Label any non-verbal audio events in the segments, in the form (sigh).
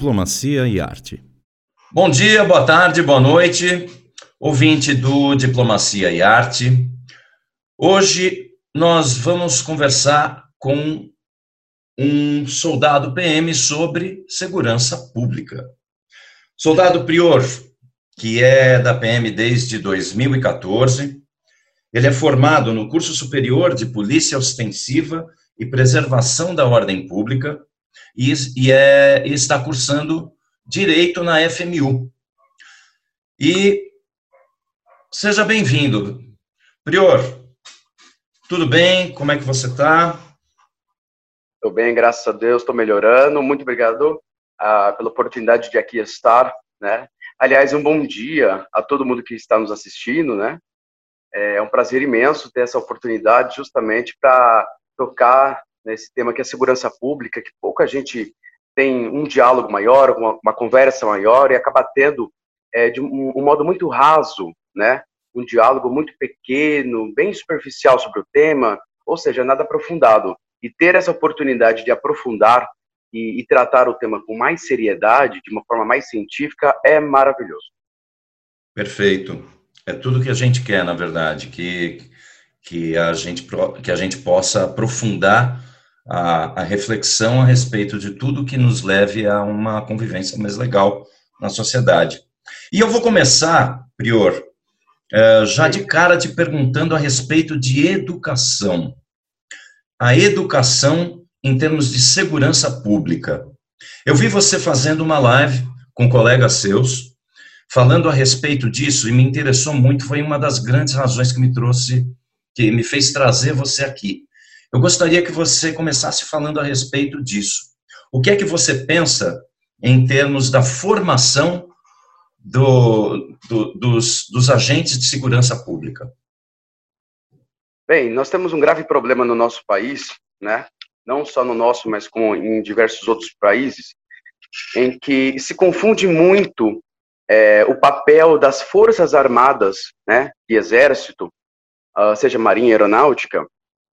Diplomacia e Arte. Bom dia, boa tarde, boa noite, ouvinte do Diplomacia e Arte. Hoje nós vamos conversar com um soldado PM sobre segurança pública. Soldado Prior, que é da PM desde 2014, ele é formado no curso superior de Polícia Ostensiva e Preservação da Ordem Pública e, e, é, e está cursando Direito na FMU. E seja bem-vindo. Prior, tudo bem? Como é que você está? Estou bem, graças a Deus, estou melhorando. Muito obrigado ah, pela oportunidade de aqui estar, né? Aliás, um bom dia a todo mundo que está nos assistindo, né? É um prazer imenso ter essa oportunidade justamente para tocar nesse tema que é a segurança pública, que pouca gente tem um diálogo maior, uma, uma conversa maior e acaba tendo é, de um, um, modo muito raso, né? Um diálogo muito pequeno, bem superficial sobre o tema, ou seja, nada aprofundado. E ter essa oportunidade de aprofundar e, e tratar o tema com mais seriedade, de uma forma mais científica, é maravilhoso. Perfeito. É tudo que a gente quer, na verdade, que, que, a, gente, que a gente possa aprofundar a, a reflexão a respeito de tudo que nos leve a uma convivência mais legal na sociedade. E eu vou começar, Prior, é, já de cara te perguntando a respeito de educação. A educação em termos de segurança pública. Eu vi você fazendo uma live com colegas seus, falando a respeito disso e me interessou muito, foi uma das grandes razões que me trouxe, que me fez trazer você aqui. Eu gostaria que você começasse falando a respeito disso. O que é que você pensa em termos da formação do, do, dos, dos agentes de segurança pública? Bem, nós temos um grave problema no nosso país, né? Não só no nosso, mas como em diversos outros países, em que se confunde muito é, o papel das forças armadas, né, exército, uh, seja marinha, aeronáutica,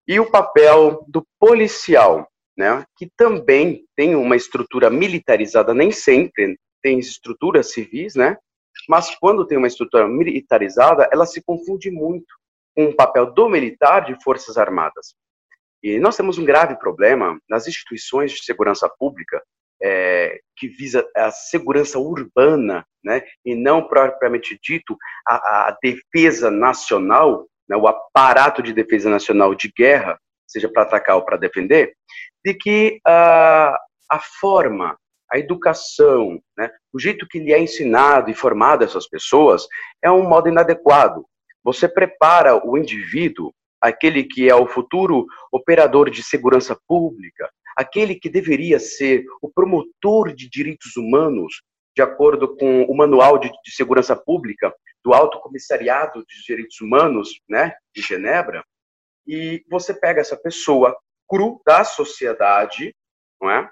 e o papel do policial, né, que também tem uma estrutura militarizada, nem sempre tem estruturas civis, né, mas quando tem uma estrutura militarizada, ela se confunde muito com o papel do militar de forças armadas. E nós temos um grave problema nas instituições de segurança pública, é, que visa a segurança urbana, né, e não propriamente dito a, a defesa nacional, né, o aparato de defesa nacional de guerra, seja para atacar ou para defender, de que a, a forma, a educação, né, o jeito que lhe é ensinado e formado essas pessoas é um modo inadequado. Você prepara o indivíduo, aquele que é o futuro operador de segurança pública, aquele que deveria ser o promotor de direitos humanos, de acordo com o Manual de, de Segurança Pública do Alto Comissariado de Direitos Humanos, né, de Genebra, e você pega essa pessoa cru da sociedade, não é?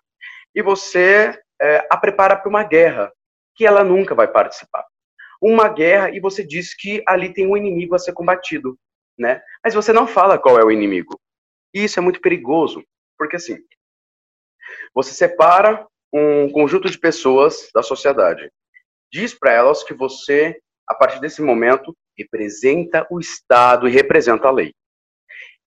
E você é, a prepara para uma guerra que ela nunca vai participar. Uma guerra e você diz que ali tem um inimigo a ser combatido, né? Mas você não fala qual é o inimigo. E isso é muito perigoso, porque assim, você separa um conjunto de pessoas da sociedade. Diz para elas que você, a partir desse momento, representa o Estado e representa a lei.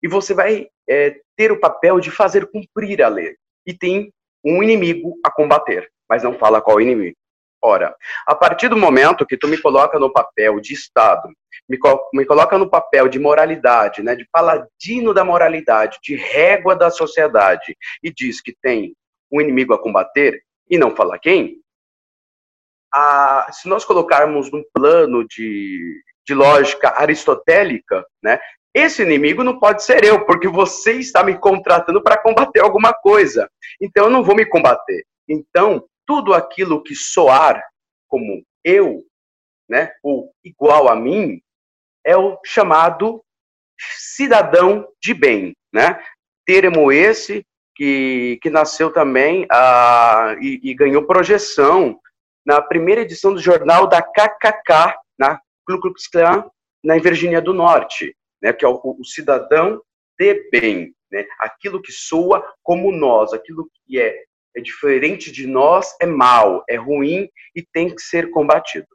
E você vai é, ter o papel de fazer cumprir a lei. E tem um inimigo a combater, mas não fala qual inimigo. Ora, a partir do momento que tu me coloca no papel de Estado, me, me coloca no papel de moralidade, né, de paladino da moralidade, de régua da sociedade, e diz que tem um inimigo a combater e não falar quem, a, se nós colocarmos num plano de, de lógica aristotélica, né, esse inimigo não pode ser eu, porque você está me contratando para combater alguma coisa. Então eu não vou me combater. Então, tudo aquilo que soar como eu, né, ou igual a mim, é o chamado cidadão de bem, né? Termo esse que, que nasceu também ah, e, e, ganhou projeção na primeira edição do jornal da KKK, na Ku Klux Klan, na Virgínia do Norte, né, que é o, o cidadão de bem, né, aquilo que soa como nós, aquilo que é, é diferente de nós, é mal, é ruim e tem que ser combatido.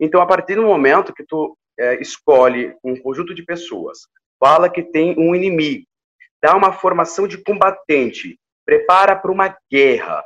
Então, a partir do momento que tu é, escolhe um conjunto de pessoas, fala que tem um inimigo, dá uma formação de combatente, prepara para uma guerra,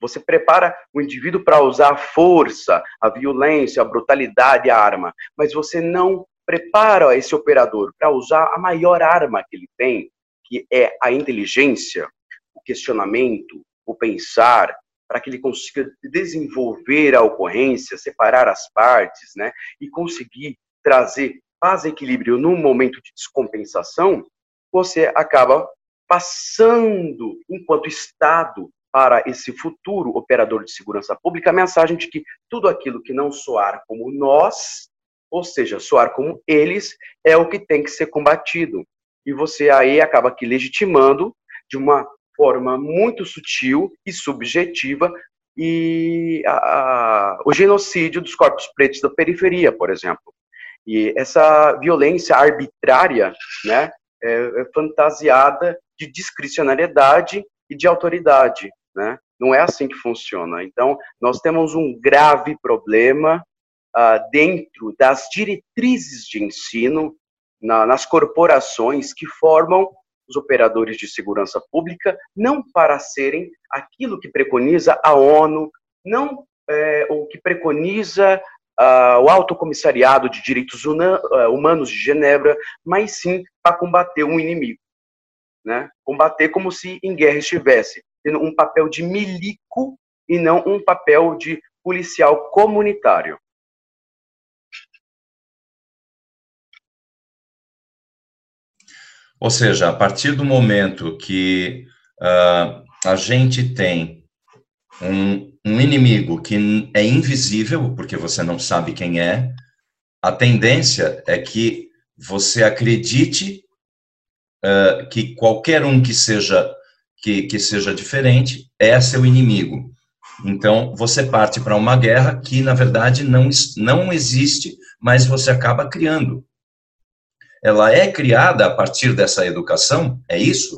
você prepara o indivíduo para usar a força, a violência, a brutalidade, a arma, mas você não prepara esse operador para usar a maior arma que ele tem, que é a inteligência, o questionamento, o pensar, para que ele consiga desenvolver a ocorrência, separar as partes, né, e conseguir trazer paz e equilíbrio num momento de descompensação, você acaba passando, enquanto Estado, para esse futuro operador de segurança pública a mensagem de que tudo aquilo que não soar como nós, ou seja, soar como eles, é o que tem que ser combatido. E você aí acaba que legitimando de uma forma muito sutil e subjetiva e a, a, o genocídio dos corpos pretos da periferia, por exemplo. E essa violência arbitrária, né, é, é fantasiada de discricionariedade e de autoridade. Né? Não é assim que funciona. Então, nós temos um grave problema uh, dentro das diretrizes de ensino, na, nas corporações que formam os operadores de segurança pública, não para serem aquilo que preconiza a ONU, não é, o que preconiza uh, o Alto Comissariado de Direitos uh, Humanos de Genebra, mas sim para combater um inimigo. Né? Combater como se em guerra estivesse tendo um papel de milico e não um papel de policial comunitário. Ou seja, a partir do momento que uh, a gente tem um, um, inimigo que é invisível, porque você não sabe quem é, a tendência é que você acredite uh, que qualquer um que seja que, que seja diferente é seu inimigo. Então, você parte para uma guerra que, na verdade, não, não existe, mas você acaba criando. Ela é criada a partir dessa educação? É isso?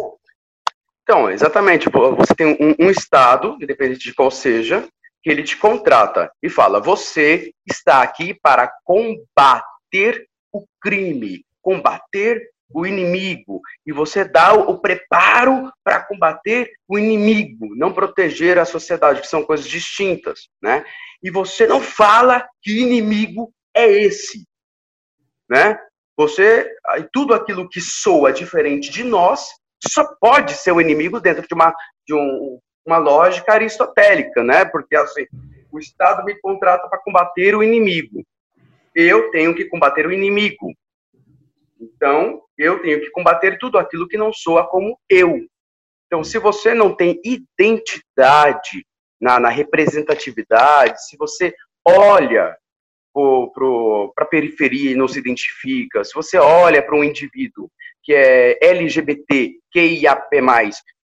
Então, exatamente. Você tem um, um Estado, independente de qual seja, que ele te contrata e fala: você está aqui para combater o crime, combater o inimigo e você dá o, preparo para combater o inimigo, não proteger a sociedade, que são coisas distintas, né? E você não fala que inimigo é esse, né? Você, tudo aquilo que soa diferente de nós, só pode ser o inimigo dentro de uma de um, uma lógica aristotélica, né? Porque assim, o Estado me contrata para combater o inimigo. Eu tenho que combater o inimigo. Então, eu tenho que combater tudo aquilo que não soa como eu. Então, se você não tem identidade na, na representatividade, se você olha para a periferia e não se identifica, se você olha para um indivíduo que é LGBT, QIAP+,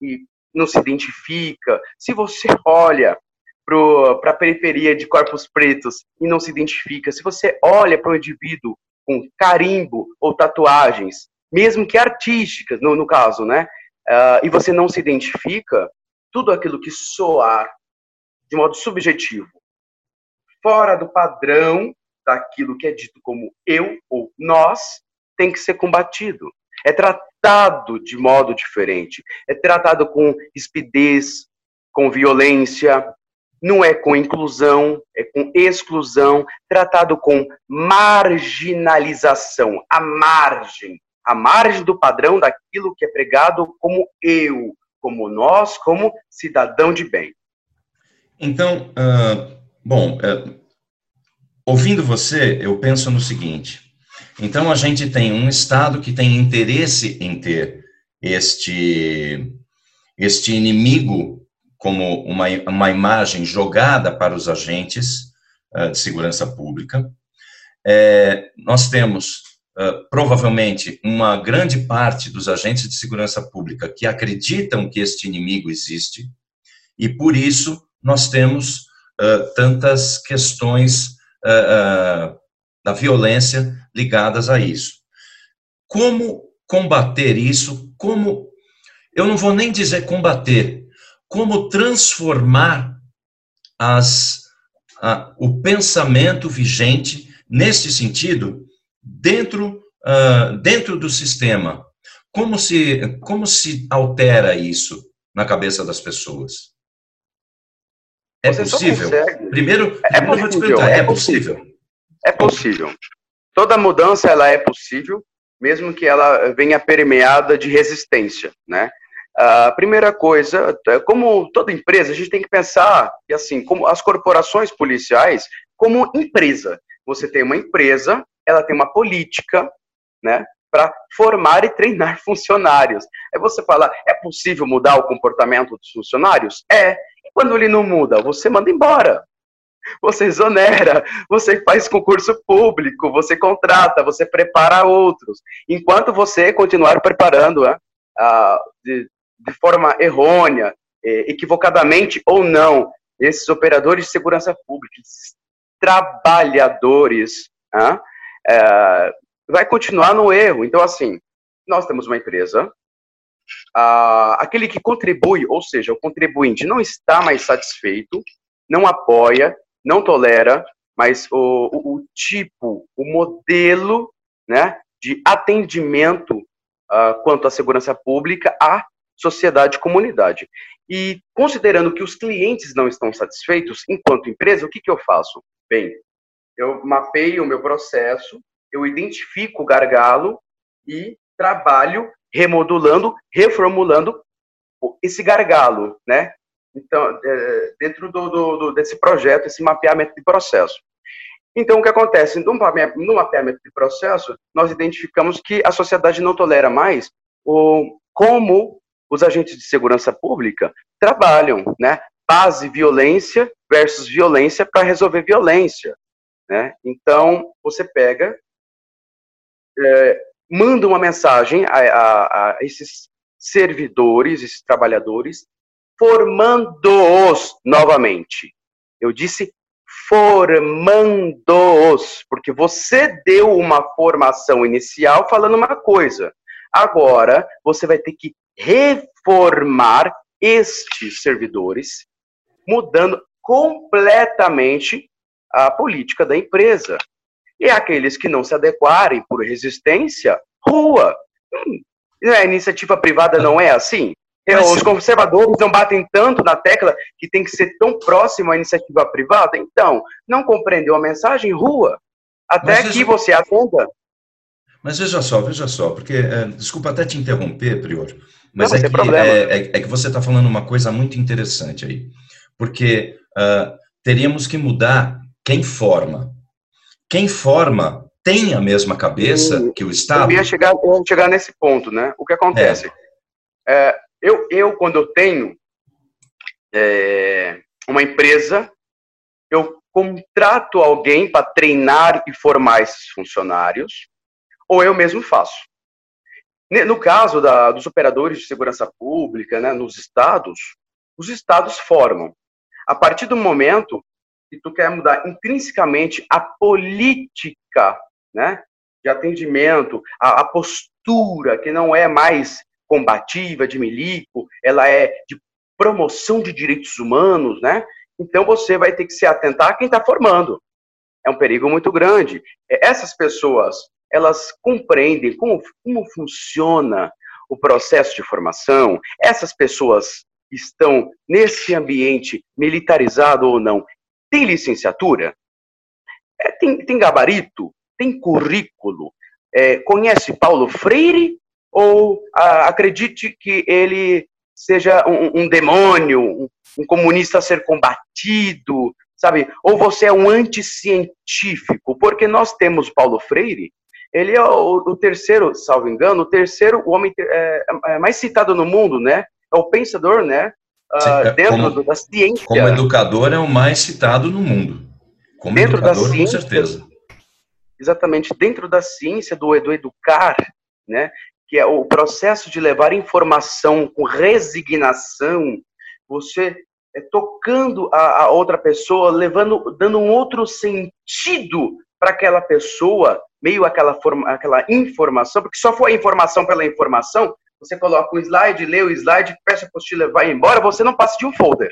e não se identifica, se você olha para a periferia de corpos pretos e não se identifica, se você olha para um indivíduo com carimbo ou tatuagens, mesmo que artísticas, no, no caso, né? Uh, e você não se identifica, tudo aquilo que soar de modo subjetivo, fora do padrão daquilo que é dito como eu ou nós, tem que ser combatido. É tratado de modo diferente. É tratado com rispidez, com violência, não é com inclusão, é com exclusão, tratado com marginalização, a margem, a margem do padrão daquilo que é pregado como eu, como nós, como cidadão de bem. Então, uh, bom, uh, ouvindo você, eu penso no seguinte: então a gente tem um Estado que tem interesse em ter este, este inimigo como uma, uma imagem jogada para os agentes uh, de segurança pública. É, nós temos uh, provavelmente uma grande parte dos agentes de segurança pública que acreditam que este inimigo existe, e por isso nós temos uh, tantas questões da violência ligadas a isso. Como combater isso? Como eu não vou nem dizer combater, como transformar as, a, o pensamento vigente nesse sentido dentro, uh, dentro do sistema. Como se, como se altera isso na cabeça das pessoas? É Você possível? Primeiro, é possível, é, é possível. É possível. Toda mudança ela é possível, mesmo que ela venha permeada de resistência, né? A primeira coisa, é, como toda empresa, a gente tem que pensar que assim, como as corporações policiais, como empresa, você tem uma empresa, ela tem uma política, né, para formar e treinar (laughs) funcionários. Aí você fala, é possível mudar o comportamento dos funcionários? É. E quando ele não muda, você manda embora. Você exonera, você faz concurso público, você contrata, você prepara outros. Enquanto você continuar preparando né, de, de forma errônea, equivocadamente ou não, esses operadores de segurança pública, esses trabalhadores, né, é, vai continuar no erro. Então, assim, nós temos uma empresa, aquele que contribui, ou seja, o contribuinte não está mais satisfeito, não apoia, não tolera, mas o, o, o tipo, o modelo né, de atendimento uh, quanto à segurança pública à sociedade e comunidade. E considerando que os clientes não estão satisfeitos, enquanto empresa, o que, que eu faço? Bem, eu mapeio o meu processo, eu identifico o gargalo e trabalho remodulando, reformulando esse gargalo, né? Então, é, dentro do, do, do, desse projeto, esse mapeamento de processo. Então, o que acontece? No mapeamento, de processo, nós identificamos que a sociedade não tolera mais o, como os agentes de segurança pública trabalham, né? Base violência versus violência para resolver violência, né? Então, você pega, é, manda uma mensagem a, a, a esses servidores, esses trabalhadores, formando-os novamente. Eu disse formando-os, porque você deu uma formação inicial falando uma coisa. Agora, você vai ter que reformar estes servidores, mudando completamente a política da empresa. E aqueles que não se adequarem por resistência, rua. Hum, a iniciativa privada não é assim? Mas, Os conservadores não batem tanto na tecla que tem que ser tão próximo à iniciativa privada? Então, não compreendeu a mensagem? Rua. Até que você atenda. Mas veja só, veja só, porque, é, desculpa até te interromper, Prior, mas não, é, que, é, é, é, que você está falando uma coisa muito interessante aí. Porque uh, teríamos que mudar quem forma. Quem forma tem a mesma cabeça que o Estado. Eu ia chegar, eu ia chegar nesse ponto, né? O que acontece? É. eu, eu, quando eu tenho é, uma empresa, eu contrato alguém para treinar e formar esses funcionários, ou eu mesmo faço. No caso da, dos operadores de segurança pública, né, nos estados, os estados formam. A partir do momento que tu quer mudar intrinsecamente a política né, de atendimento, a, a postura, que não é mais combativa, de milico, ela é de promoção de direitos humanos, né? Então você vai ter que se atentar a quem está formando. É um perigo muito grande. Essas pessoas, elas compreendem como, como funciona o processo de formação. Essas pessoas estão nesse ambiente militarizado ou não. Tem licenciatura? É, tem, tem gabarito? Tem currículo? É, conhece Paulo Freire ou ah, acredite que ele seja um, um demônio, um, um, comunista a ser combatido, sabe? Ou você é um anticientífico, porque nós temos Paulo Freire, ele é o, o terceiro, salvo engano, o terceiro homem é, é mais citado no mundo, né? É o pensador, né? Uh, dentro como, da ciência. Como educador é o mais citado no mundo. Como dentro educador, da ciência, com certeza. Exatamente, dentro da ciência do, do educar, né? Que é o processo de levar informação com resignação, você é, tocando a, a, outra pessoa, levando, dando um outro sentido para aquela pessoa, meio aquela, forma, aquela informação, porque só foi a informação pela informação, você coloca um slide, lê o slide, fecha a apostila, vai embora, você não passa de um folder.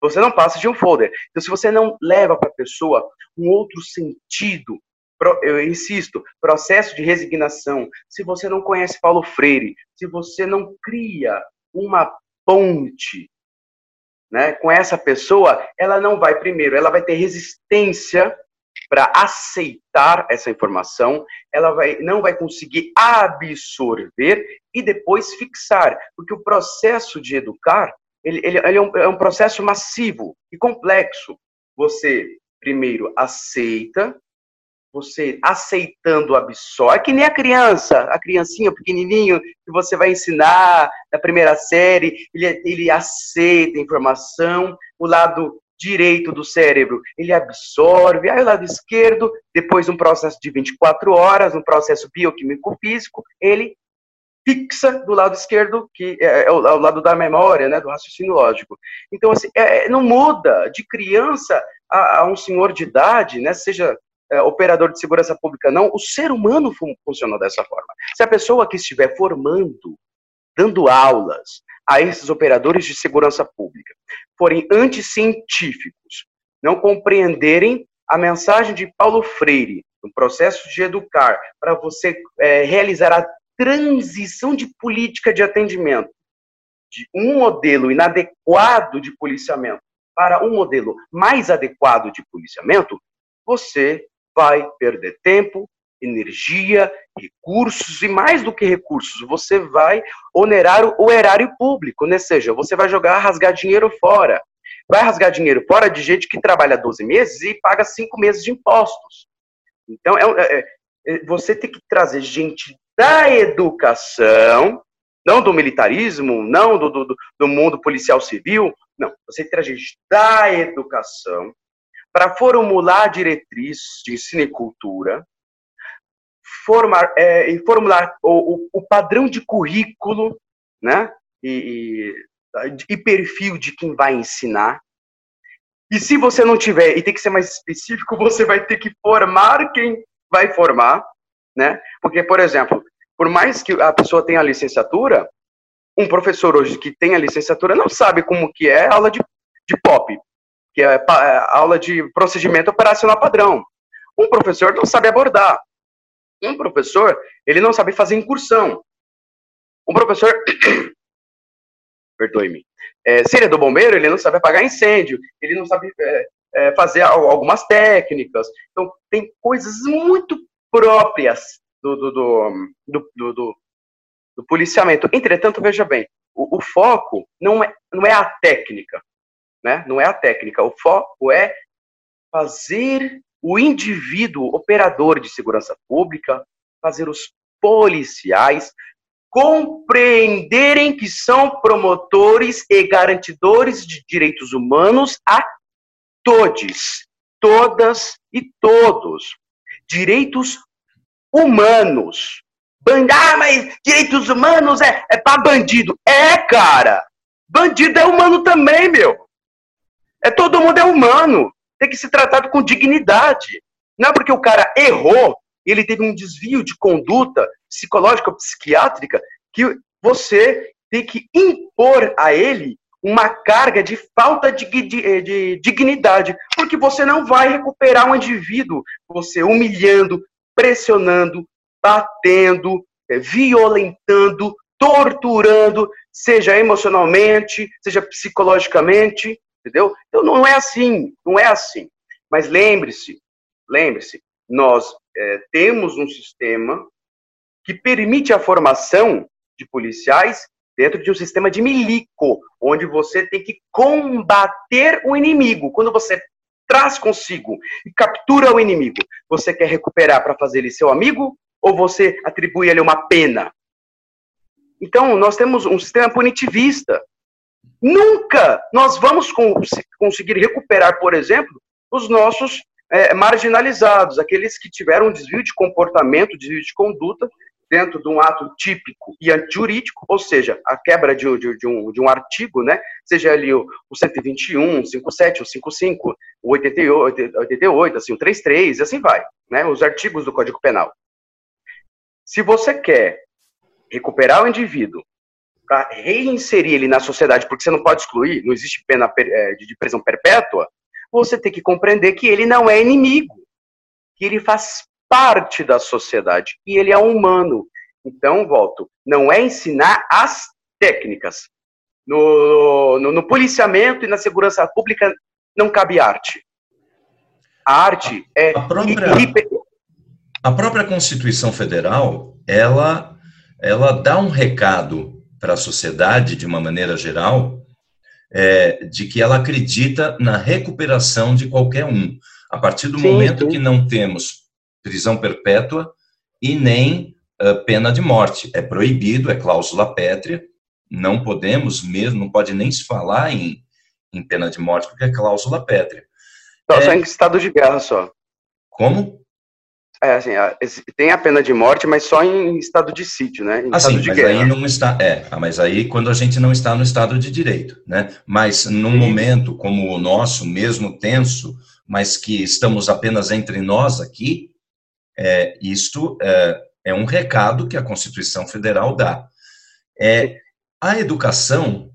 Você não passa de um folder. Então, se você não leva para a pessoa um outro sentido, eu insisto, processo de resignação, se você não conhece Paulo Freire, se você não cria uma ponte né, com essa pessoa, ela não vai, primeiro, ela vai ter resistência para aceitar essa informação, ela vai, não vai conseguir absorver e depois fixar, porque o processo de educar ele, ele, ele é, um, é um processo massivo e complexo. Você primeiro aceita, você aceitando absorve, é que nem a criança, a criancinha pequenininho que você vai ensinar na primeira série, ele, ele aceita a informação, o lado direito do cérebro, ele absorve, aí o lado esquerdo, depois um processo de 24 horas, um processo bioquímico físico, ele fixa do lado esquerdo, que é, é, o, é, o, lado da memória, né, do raciocínio lógico. Então, assim, é, não muda de criança a, a, um senhor de idade, né, seja é, operador de segurança pública, não, o ser humano fun funciona dessa forma. Se a pessoa que estiver formando, dando aulas a esses operadores de segurança pública, forem anticientíficos, não compreenderem a mensagem de Paulo Freire, no processo de educar, para você é, realizar a transição de política de atendimento de um modelo inadequado de policiamento para um modelo mais adequado de policiamento, você vai perder tempo, energia, recursos e mais do que recursos, você vai onerar o erário público, né? Seja, você vai jogar, rasgar dinheiro fora. Vai rasgar dinheiro fora de gente que trabalha 12 meses e paga 5 meses de impostos. Então, é, é, é, você tem que trazer gente da educação, não do militarismo, não do, do, do mundo policial civil, não. Você traz gente da educação para formular diretrizes de ensino e cultura, formar, é, formular o, o, padrão de currículo, né? E, e, e perfil de quem vai ensinar. E se você não tiver, e tem que ser mais específico, (laughs) você vai ter que formar quem vai formar, né? Porque, por exemplo, por mais que a pessoa tenha a licenciatura, um professor hoje que tem a licenciatura não sabe como que é aula de, de POP, que é, é aula de procedimento operacional padrão. Um professor não sabe abordar. Um professor, ele não sabe fazer incursão. Um professor, (coughs) perdoe-me, é, se ele é do bombeiro, ele não sabe apagar incêndio, ele não sabe é, é, fazer algumas técnicas. Então, tem coisas muito próprias do, do, do, do, do, do policiamento. Entretanto, veja bem, o, o, foco não é, não é a técnica, né? Não é a técnica. O foco é fazer o indivíduo operador de segurança pública, fazer os policiais compreenderem que são promotores e garantidores de direitos humanos a todos, todas e todos. Direitos humanos. Ah, mas direitos humanos é, é para bandido. É, cara. Bandido é humano também, meu. É todo mundo é humano. Tem que ser tratado com dignidade. Não é porque o cara errou e ele teve um desvio de conduta psicológica ou psiquiátrica que você tem que impor a ele uma carga de falta de, de, de, dignidade, porque você não vai recuperar um indivíduo, você humilhando, pressionando, batendo, é, violentando, torturando, seja emocionalmente, seja psicologicamente, entendeu? Então não é assim, não é assim. Mas lembre-se, lembre-se, nós é, temos um sistema que permite a formação de policiais dentro de um sistema de milico, onde você tem que combater o inimigo. Quando você traz consigo e captura o inimigo, você quer recuperar para fazer ele seu amigo ou você atribui ele uma pena? Então, nós temos um sistema punitivista. Nunca nós vamos conseguir recuperar, por exemplo, os nossos é, marginalizados, aqueles que tiveram um desvio de comportamento, desvio de conduta, dentro de um ato típico e antijurídico, ou seja, a quebra de, de, de, um, de um artigo, né, seja ali o, o 121, o 57, o 55, o 88, 88 assim, o 33, e assim vai, né, os artigos do Código Penal. Se você quer recuperar o indivíduo, para reinserir ele na sociedade, porque você não pode excluir, não existe pena é, de prisão perpétua, você tem que compreender que ele não é inimigo, que ele faz parte da sociedade e ele é humano. Então, volto, não é ensinar as técnicas. No, no, no policiamento e na segurança pública não cabe arte. A arte é. A própria, a própria Constituição Federal, ela, ela dá um recado para a sociedade, de uma maneira geral, é, de que ela acredita na recuperação de qualquer um. A partir do sim, momento sim. que não temos prisão perpétua e nem uh, pena de morte. É proibido, é cláusula pétrea, não podemos mesmo, não pode nem se falar em, em pena de morte, porque é cláusula pétrea. Não, é... só em estado de guerra só. Como? É, assim, tem a pena de morte, mas só em estado de sítio, né? Em assim, mas guerra. aí não está, é, mas aí quando a gente não está no estado de direito, né? Mas num Sim. momento como o nosso, mesmo tenso, mas que estamos apenas entre nós aqui, é, isto é, é um recado que a Constituição Federal dá. É, a educação,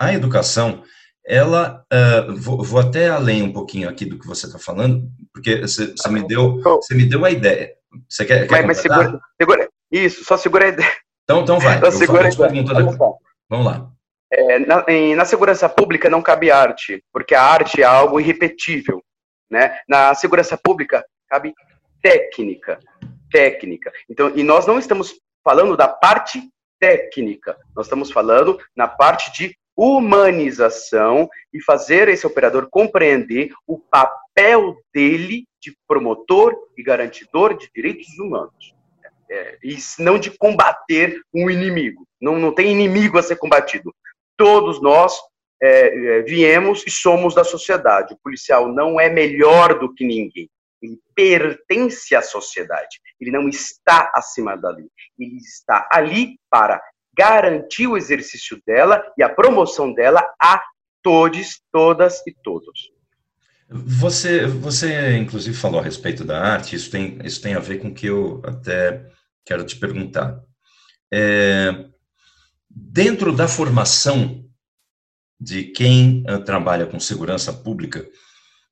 a educação, ela, uh, vou, vou, até além um pouquinho aqui do que você está falando, porque você, me deu, você me deu a ideia. Você quer, quer mas, mas segura, segura, isso, só segura a ideia. Então, então vai. Só segura a ideia. Vamos lá. É, na, em, na, segurança pública não cabe arte, porque a arte é algo irrepetível. Né? Na segurança pública cabe técnica. Técnica. Então, e nós não estamos falando da parte técnica, nós estamos falando na parte de humanização e fazer esse operador compreender o papel dele de promotor e garantidor de direitos humanos. É, e não de combater um inimigo. Não, não tem inimigo a ser combatido. Todos nós é, é, viemos e somos da sociedade. O policial não é melhor do que ninguém. Ele pertence à sociedade. Ele não está acima dali. Ele está ali para garantir o exercício dela e a promoção dela a todos, todas e todos. Você, você inclusive falou a respeito da arte, isso tem, isso tem a ver com o que eu até quero te perguntar. É, dentro da formação de quem uh, trabalha com segurança pública,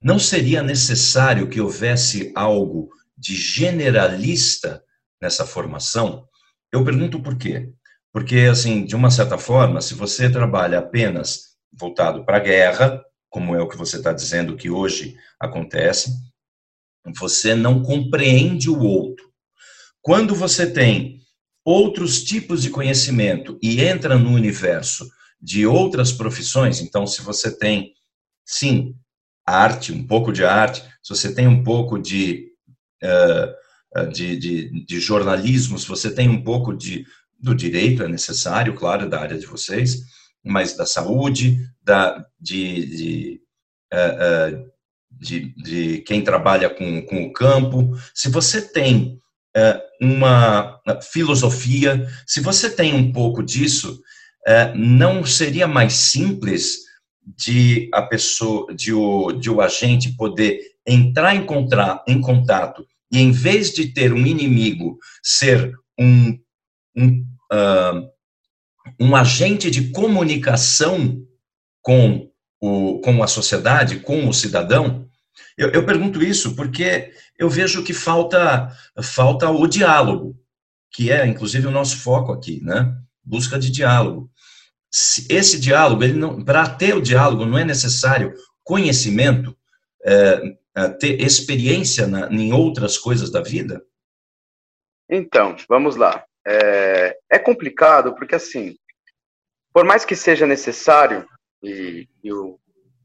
não seria necessário que houvesse algo de generalista nessa formação? Eu pergunto por quê? Porque, assim, de uma certa forma, se você trabalha apenas voltado para a guerra, como é o que você está dizendo que hoje acontece, você não compreende o outro. Quando você tem outros tipos de conhecimento e entra no universo de outras profissões, então, se você tem, sim, arte, um pouco de arte, se você tem um pouco de, uh, de, de, de jornalismo, se você tem um pouco de do direito, é necessário, claro, da área de vocês, mas da saúde, da, de, de, uh, uh, de, de, quem trabalha com, com o campo. Se você tem uh, uma filosofia, se você tem um pouco disso, não seria mais simples de a pessoa, de o, de o agente poder entrar em, em contato e em vez de ter um inimigo, ser um um, uh, um agente de comunicação com, o, com a sociedade, com o cidadão? Eu, eu pergunto isso porque eu vejo que falta, falta o diálogo, que é, inclusive, o nosso foco aqui, né? Busca de diálogo. Esse diálogo, ele não, para ter o diálogo, não é necessário conhecimento, é, é, ter experiência na, em outras coisas da vida? Então, vamos lá é, é complicado porque, assim, por mais que seja necessário, e, e o,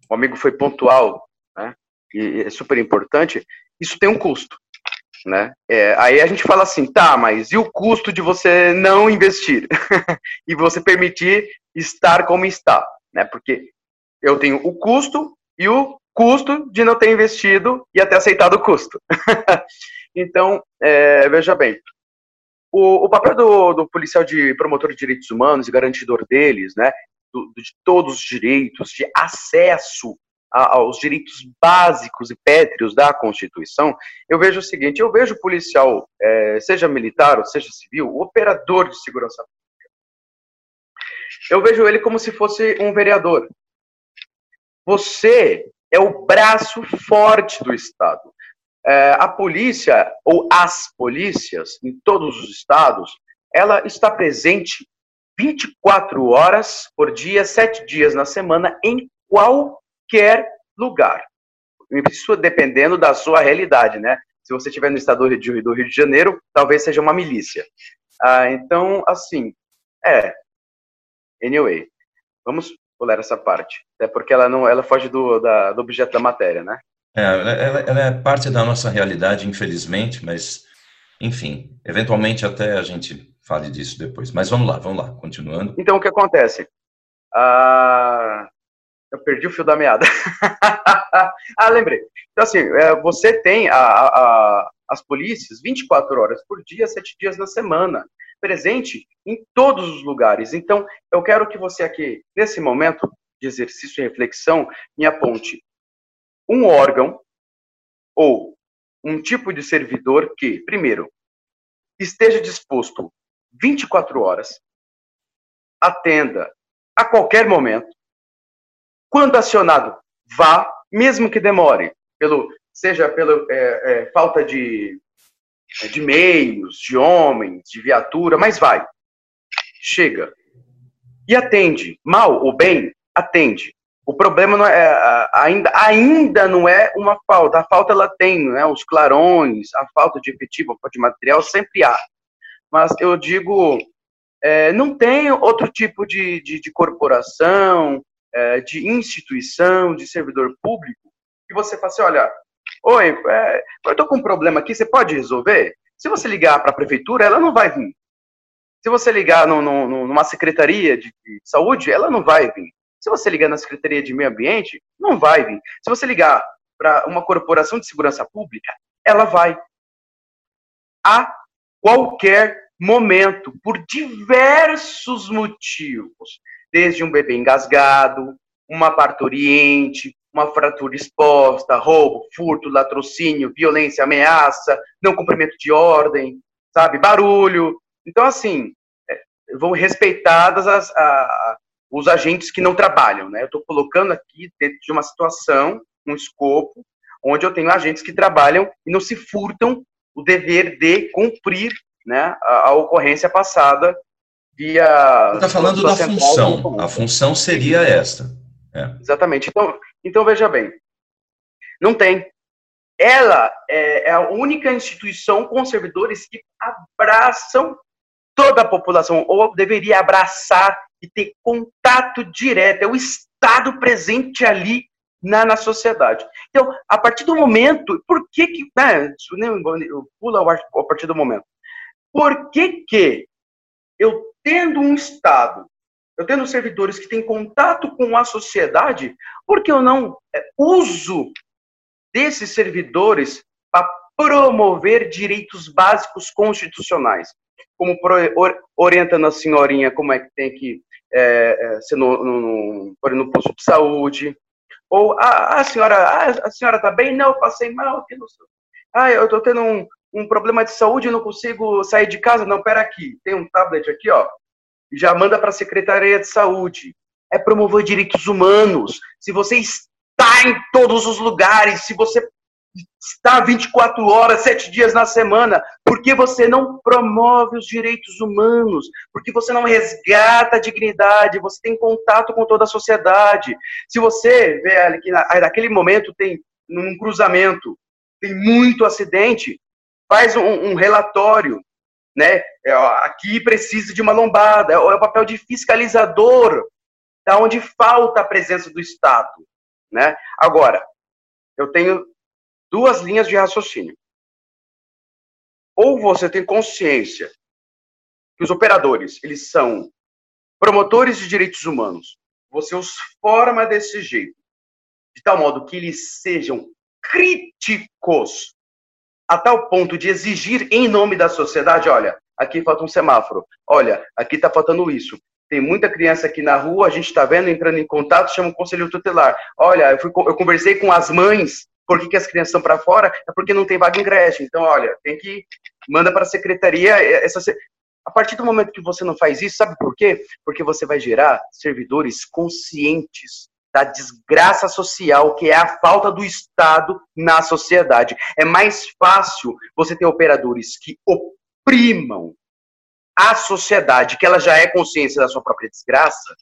o, amigo foi pontual, né, e é super importante, isso tem um custo. Né? É, aí a gente fala assim, tá, mas e o custo de você não investir (laughs) e você permitir estar como está, né? Porque eu tenho o custo e o custo de não ter investido e até aceitado o custo. (laughs) então, é, veja bem, o, o papel do, do, policial de promotor de direitos humanos e garantidor deles, né, do, de todos os direitos, de acesso a, aos direitos básicos e pétreos da Constituição, eu vejo o seguinte: eu vejo o policial, é, seja militar ou seja civil, o operador de segurança Eu vejo ele como se fosse um vereador. Você é o braço forte do Estado. É, a polícia, ou as polícias, em todos os estados, ela está presente 24 horas por dia, 7 dias na semana, em qualquer lugar. Isso dependendo da sua realidade, né? Se você estiver no estado do Rio, do Rio de Janeiro, talvez seja uma milícia. Ah, então, assim, é. Anyway, vamos pular essa parte. Até porque ela não, ela foge do, da, do objeto da matéria, né? É, ela, ela é parte da nossa realidade, infelizmente, mas, enfim, eventualmente até a gente fale disso depois. Mas vamos lá, vamos lá, continuando. Então, o que acontece? Ah, eu perdi o fio da meada. (laughs) ah, lembrei. Então, assim, é, você tem a, a, as polícias 24 horas por dia, 7 dias na semana, presente em todos os lugares. Então, eu quero que você aqui, nesse momento de exercício e reflexão, me aponte um órgão ou um tipo de servidor que, primeiro, esteja disposto 24 horas, atenda a qualquer momento, quando acionado, vá, mesmo que demore, pelo, seja pela é, é, falta de, de meios, de homens, de viatura, mas vai. Chega. E atende. Mal ou bem, atende. O problema não é, ainda, ainda não é uma falta. A falta ela tem, né? Os clarões, a falta de efetivo, de material sempre há. Mas eu digo, é, não tem outro tipo de, de, de corporação, é, de instituição, de servidor público, que você fala assim, olha, oi, é, eu estou com um problema aqui, você pode resolver? Se você ligar para a prefeitura, ela não vai vir. Se você ligar no, no, numa secretaria de, de saúde, ela não vai vir. Se você ligar na Secretaria de Meio Ambiente, não vai vir. Se você ligar para uma corporação de segurança pública, ela vai. A qualquer momento, por diversos motivos desde um bebê engasgado, uma parturiente, uma fratura exposta, roubo, furto, latrocínio, violência, ameaça, não cumprimento de ordem, sabe, barulho. Então, assim, é, vão respeitadas as, a, os agentes que não trabalham, né? Eu estou colocando aqui dentro de uma situação, um escopo, onde eu tenho agentes que trabalham e não se furtam o dever de cumprir né, a, a ocorrência passada via. Está falando da função. A função seria esta. É. Exatamente. Então, então, veja bem. Não tem. Ela é, é a única instituição com servidores que abraçam toda a população, ou deveria abraçar e ter contato direto. É o Estado presente ali na, na sociedade. Então, a partir do momento, por que que, né, eu pulo a partir do momento, por que que eu tendo um Estado, eu tendo servidores que têm contato com a sociedade, por que eu não é, uso desses servidores para promover direitos básicos constitucionais? Como orientando a senhorinha como é que tem que é, é, ser no, no, no, no, posto de saúde, ou a, ah, a senhora, ah, a senhora está bem? Não, eu passei mal, que Ah, eu estou tendo um, um problema de saúde não consigo sair de casa. Não, pera aqui, tem um tablet aqui, ó, já manda para a Secretaria de Saúde. É promover direitos humanos. Se você está em todos os lugares, se você está 24 horas, 7 dias na semana, por que você não promove os direitos humanos? Por que você não resgata a dignidade? Você tem contato com toda a sociedade. Se você vê que naquele momento tem um cruzamento, tem muito acidente, faz um, um relatório, né? É, aqui precisa de uma lombada, é, é o papel de fiscalizador, da onde falta a presença do Estado, né? Agora, eu tenho duas linhas de raciocínio. Ou você tem consciência que os operadores, eles são promotores de direitos humanos, você os forma desse jeito, de tal modo que eles sejam críticos a tal ponto de exigir em nome da sociedade, olha, aqui falta um semáforo, olha, aqui está faltando isso. Tem muita criança aqui na rua, a gente está vendo, entrando em contato, chama o conselho tutelar. Olha, eu, fui, eu conversei com as mães, por que, que as crianças estão para fora? É porque não tem vaga em creche. Então, olha, tem que manda para a secretaria essa A partir do momento que você não faz isso, sabe por quê? Porque você vai gerar servidores conscientes da desgraça social que é a falta do Estado na sociedade. É mais fácil você ter operadores que oprimam a sociedade, que ela já é consciência da sua própria desgraça,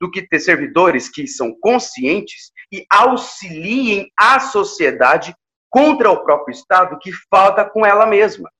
do que ter servidores que são conscientes e auxiliem a sociedade contra o próprio Estado que falta com ela mesma.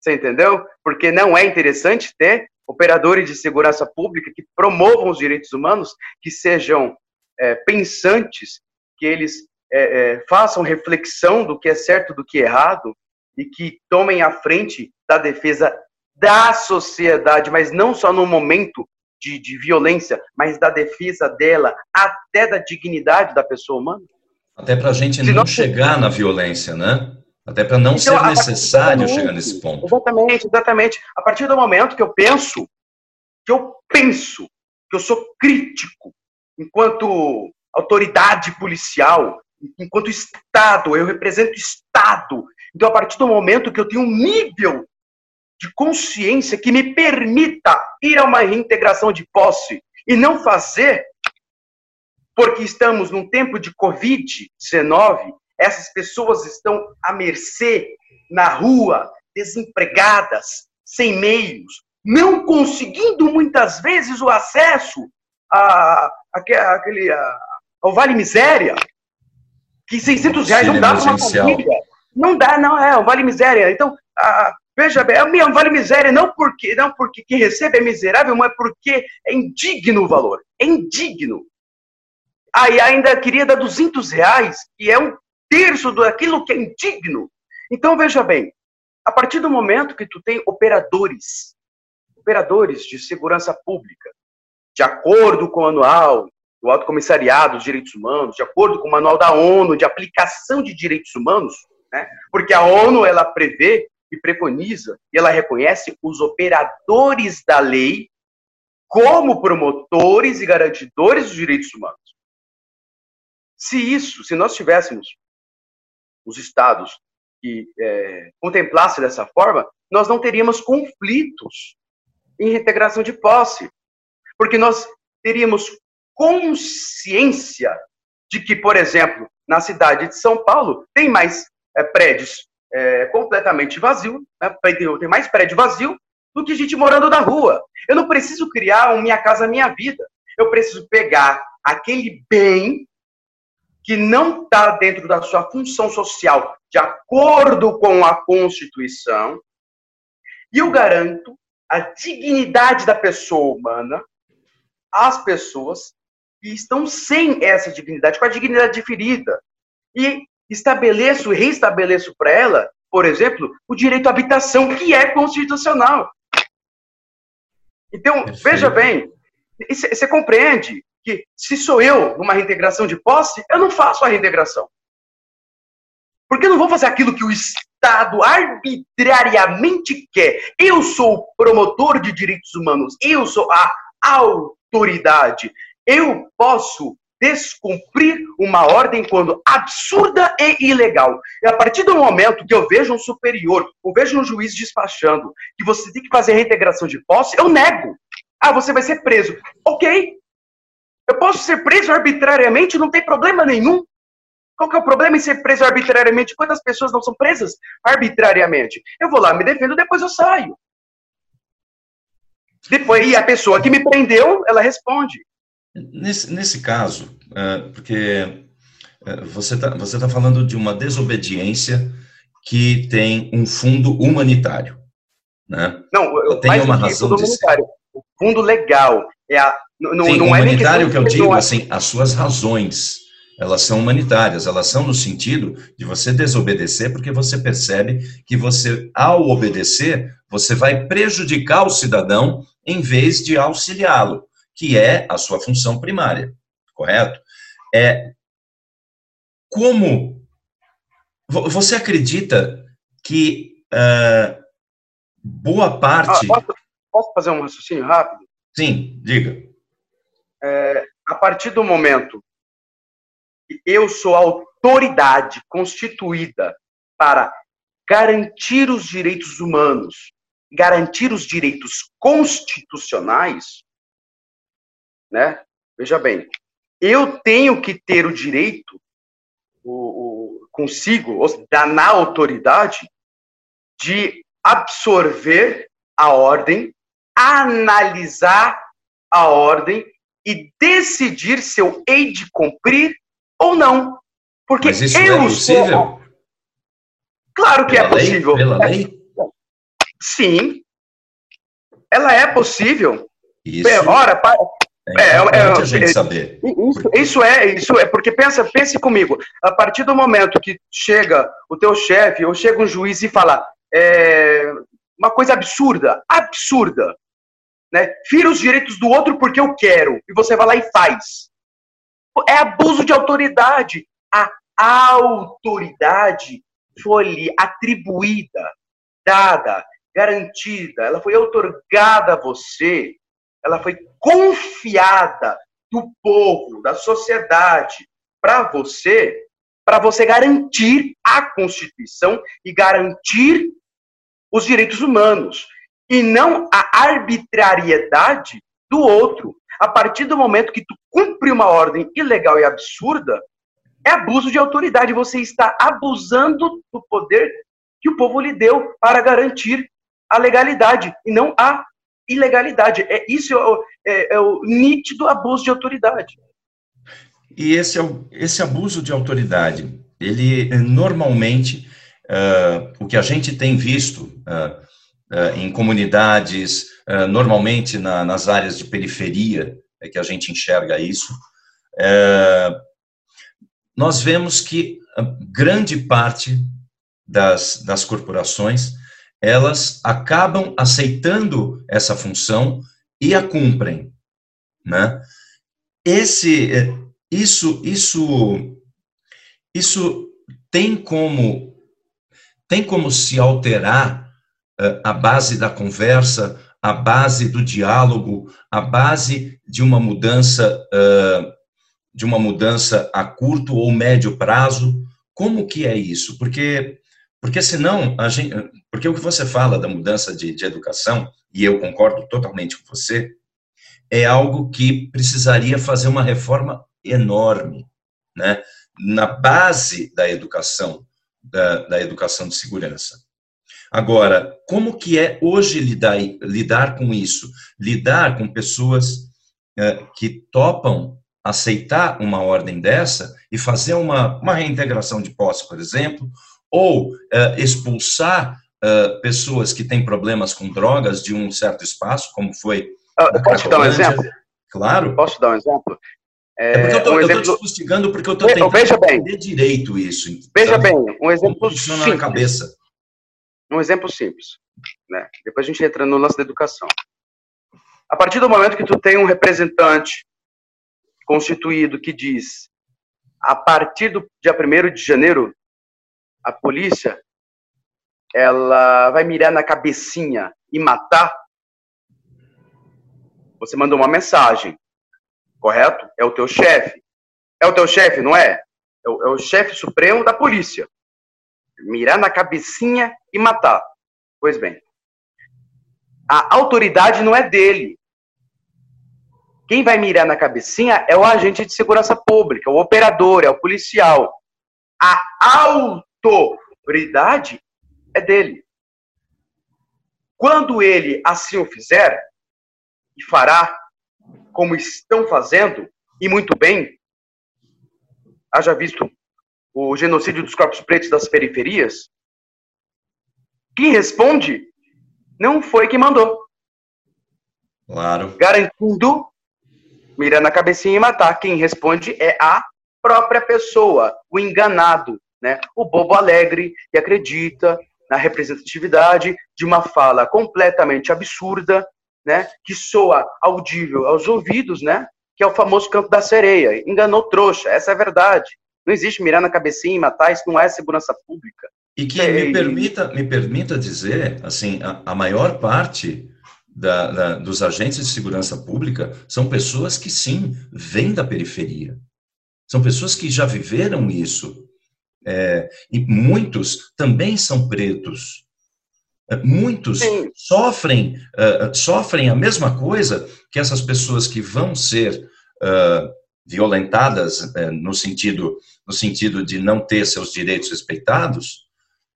Você entendeu? Porque não é interessante ter operadores de segurança pública que promovam os direitos humanos, que sejam é, pensantes, que eles é, é, façam reflexão do que é certo do que é errado e que tomem a frente da defesa da sociedade, mas não só no momento de, de violência, mas da defesa dela, até da dignidade da pessoa humana. Até para a gente não, não chegar na violência, né? Até para não então, ser necessário chegar nesse ponto. Exatamente, exatamente. A partir do momento que eu penso, que eu penso, que eu sou crítico, enquanto autoridade policial, enquanto Estado, eu represento o Estado. Então, a partir do momento que eu tenho um nível de consciência que me permita ir a uma reintegração de posse e não fazer, porque estamos num tempo de Covid-19, essas pessoas estão à mercê, na rua, desempregadas, sem meios, não conseguindo muitas vezes o acesso a, a, aquele, a, ao Vale Miséria, que 600 reais não dá para uma família. Não dá, não, é, o Vale Miséria. Então, a, veja bem, é o Vale Miséria não porque, não porque quem recebe é miserável, mas porque é indigno o valor. É indigno. Aí ainda queria dar 200 reais, que é um terço daquilo que é indigno. Então, veja bem, a partir do momento que tu tem operadores, operadores de segurança pública, de acordo com o anual do Alto Comissariado dos Direitos Humanos, de acordo com o manual da ONU de aplicação de direitos humanos, né? porque a ONU ela prevê e preconiza e ela reconhece os operadores da lei como promotores e garantidores dos direitos humanos. Se isso, se nós tivéssemos os estados que é, contemplassem dessa forma, nós não teríamos conflitos em reintegração de posse, porque nós teríamos consciência de que, por exemplo, na cidade de São Paulo, tem mais é, prédios é, completamente vazios, né, tem mais prédio vazio do que gente morando na rua. Eu não preciso criar um Minha Casa Minha Vida. Eu preciso pegar aquele bem que não está dentro da sua função social de acordo com a Constituição, e eu garanto a dignidade da pessoa humana às pessoas que estão sem essa dignidade, com a dignidade ferida. E estabeleço e reestabeleço para ela, por exemplo, o direito à habitação, que é constitucional. Então, Perfeito. veja bem, você compreende que se sou eu numa reintegração de posse, eu não faço a reintegração. Porque eu não vou fazer aquilo que o Estado arbitrariamente quer. Eu sou o promotor de direitos humanos, eu sou a autoridade. Eu posso descumprir uma ordem quando absurda e ilegal. E a partir do momento que eu vejo um superior, ou vejo um juiz despachando que você tem que fazer reintegração de posse, eu nego. Ah, você vai ser preso. Ok, eu posso ser preso arbitrariamente, não tem problema nenhum. Qual que é o problema em ser preso arbitrariamente? Quantas pessoas não são presas arbitrariamente? Eu vou lá, me defendo, depois eu saio. Depois, e a pessoa que me prendeu, ela responde. Nesse, nesse caso, é, porque é, você está você tá falando de uma desobediência que tem um fundo humanitário. Né? Não, eu, tem uma razão de humanitário. O fundo legal é a não, Sim, não humanitário é que eu digo, assim, as suas razões, elas são humanitárias, elas são no sentido de você desobedecer, porque você percebe que você, ao obedecer, você vai prejudicar o cidadão em vez de auxiliá-lo, que é a sua função primária, correto? É, como você acredita que uh, boa parte. Ah, posso, posso fazer um raciocínio rápido? Sim, diga é, a partir do momento que eu sou autoridade constituída para garantir os direitos humanos garantir os direitos constitucionais, né? Veja bem, eu tenho que ter o direito, o, o consigo, da na autoridade, de absorver a ordem, analisar a ordem e decidir se eu hei de cumprir ou não. Porque Mas isso eu é possível? Sou... Claro que pela é possível. Lei? Pela lei? Sim. Ela é possível. Isso. Ora, é, é, é, a gente saber. Isso, isso, é, isso é, porque pensa, pense comigo, a partir do momento que chega o teu chefe ou chega um juiz e fala é, uma coisa absurda, absurda, né? Fira os direitos do outro porque eu quero, e você vai lá e faz. É abuso de autoridade. A autoridade foi-lhe atribuída, dada, garantida, ela foi otorgada a você, ela foi confiada do povo, da sociedade, para você, para você garantir a Constituição e garantir os direitos humanos, e não a arbitrariedade do outro. A partir do momento que tu cumpre uma ordem ilegal e absurda, é abuso de autoridade. Você está abusando do poder que o povo lhe deu para garantir a legalidade e não a ilegalidade. É isso é o, é, é o nítido abuso de autoridade. E esse, é esse abuso de autoridade, ele normalmente, uh, o que a gente tem visto uh, uh, em comunidades, normalmente na, nas áreas de periferia, é que a gente enxerga isso, nós vemos que grande parte das, das corporações, elas acabam aceitando essa função e a cumprem, né? Esse, isso, isso, isso tem como, tem como se alterar uh, a base da conversa, a base do diálogo, a base de uma mudança, de uma mudança a curto ou médio prazo. Como que é isso? Porque porque senão, a gente, porque o que você fala da mudança de, de educação, e eu concordo totalmente com você, é algo que precisaria fazer uma reforma enorme, né? na base da educação, da, da educação de segurança. Agora, como que é hoje lidar, lidar com isso? Lidar com pessoas é, que topam aceitar uma ordem dessa e fazer uma, uma reintegração de posse, por exemplo, ou uh, expulsar uh, pessoas que têm problemas com drogas de um certo espaço, como foi. Uh, posso dar um exemplo? Claro. Posso dar um exemplo? É, é porque eu estou um exemplo... fustigando porque eu estou tentando veja bem. entender direito isso. Veja bem, um exemplo simples. na cabeça. Um exemplo simples. Né? Depois a gente entra no lance da educação. A partir do momento que tu tem um representante constituído que diz a partir do dia 1 de janeiro a polícia ela vai mirar na cabecinha e matar, você mandou uma mensagem, correto? É o teu chefe. É o teu chefe, não é? É o, é o chefe supremo da polícia. Mirar na cabecinha e matar. Pois bem, a autoridade não é dele. Quem vai mirar na cabecinha é o agente de segurança pública, o operador, é o policial. A autoridade é dele. Quando ele assim o fizer, e fará como estão fazendo, e muito bem, haja visto o genocídio dos corpos pretos das periferias, quem responde não foi quem mandou. Claro. Garantindo, mirando a cabecinha e matar. Quem responde é a própria pessoa, o enganado, né? O bobo alegre que acredita na representatividade de uma fala completamente absurda, né? Que soa audível aos ouvidos, né? Que é o famoso campo da sereia. Enganou trouxa, essa é a verdade. Não existe mirar na cabecinha e matar, isso não é segurança pública. E que é, me permita, me permita dizer, assim, a, a maior parte da, da, dos agentes de segurança pública são pessoas que sim vêm da periferia, são pessoas que já viveram isso, é, e muitos também são pretos. Muitos Sim. sofrem, uh, sofrem a mesma coisa que essas pessoas que vão ser uh, violentadas uh, no sentido no sentido de não ter seus direitos respeitados,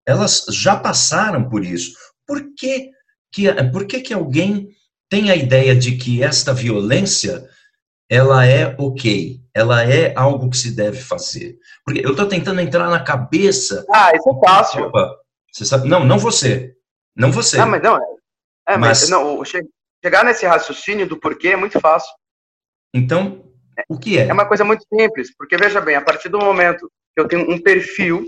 elas já passaram por isso. Por que que, por que, que alguém tem a ideia de que esta violência ela é ok, ela é algo que se deve fazer? Porque eu estou tentando entrar na cabeça. Ah, isso é fácil. Opa, você sabe? Não, não você. Não você. Não, mas não. É, mas, mas não, chegar nesse raciocínio do porquê é muito fácil. Então, o que é? É uma coisa muito simples, porque veja bem, a partir do momento que eu tenho um perfil,